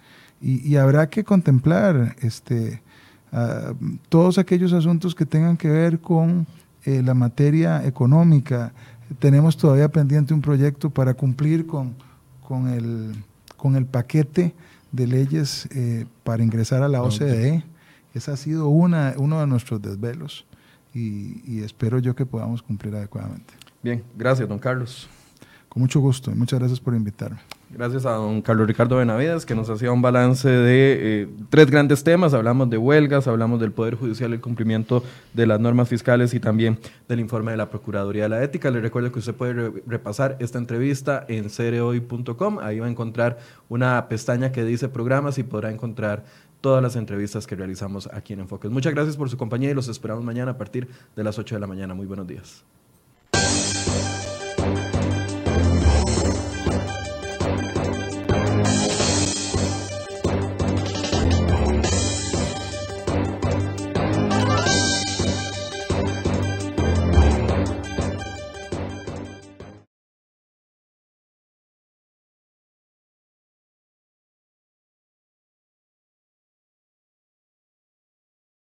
y, y, habrá que contemplar este, uh, todos aquellos asuntos que tengan que ver con eh, la materia económica, tenemos todavía pendiente un proyecto para cumplir con, con, el, con el paquete de leyes eh, para ingresar a la OCDE. Ese ha sido una, uno de nuestros desvelos y, y espero yo que podamos cumplir adecuadamente. Bien, gracias, don Carlos. Con mucho gusto y muchas gracias por invitarme. Gracias a don Carlos Ricardo Benavides, que nos hacía un balance de eh, tres grandes temas. Hablamos de huelgas, hablamos del Poder Judicial, el cumplimiento de las normas fiscales y también del informe de la Procuraduría de la Ética. Le recuerdo que usted puede re repasar esta entrevista en cereoy.com. Ahí va a encontrar una pestaña que dice programas y podrá encontrar todas las entrevistas que realizamos aquí en Enfoques. Muchas gracias por su compañía y los esperamos mañana a partir de las 8 de la mañana. Muy buenos días.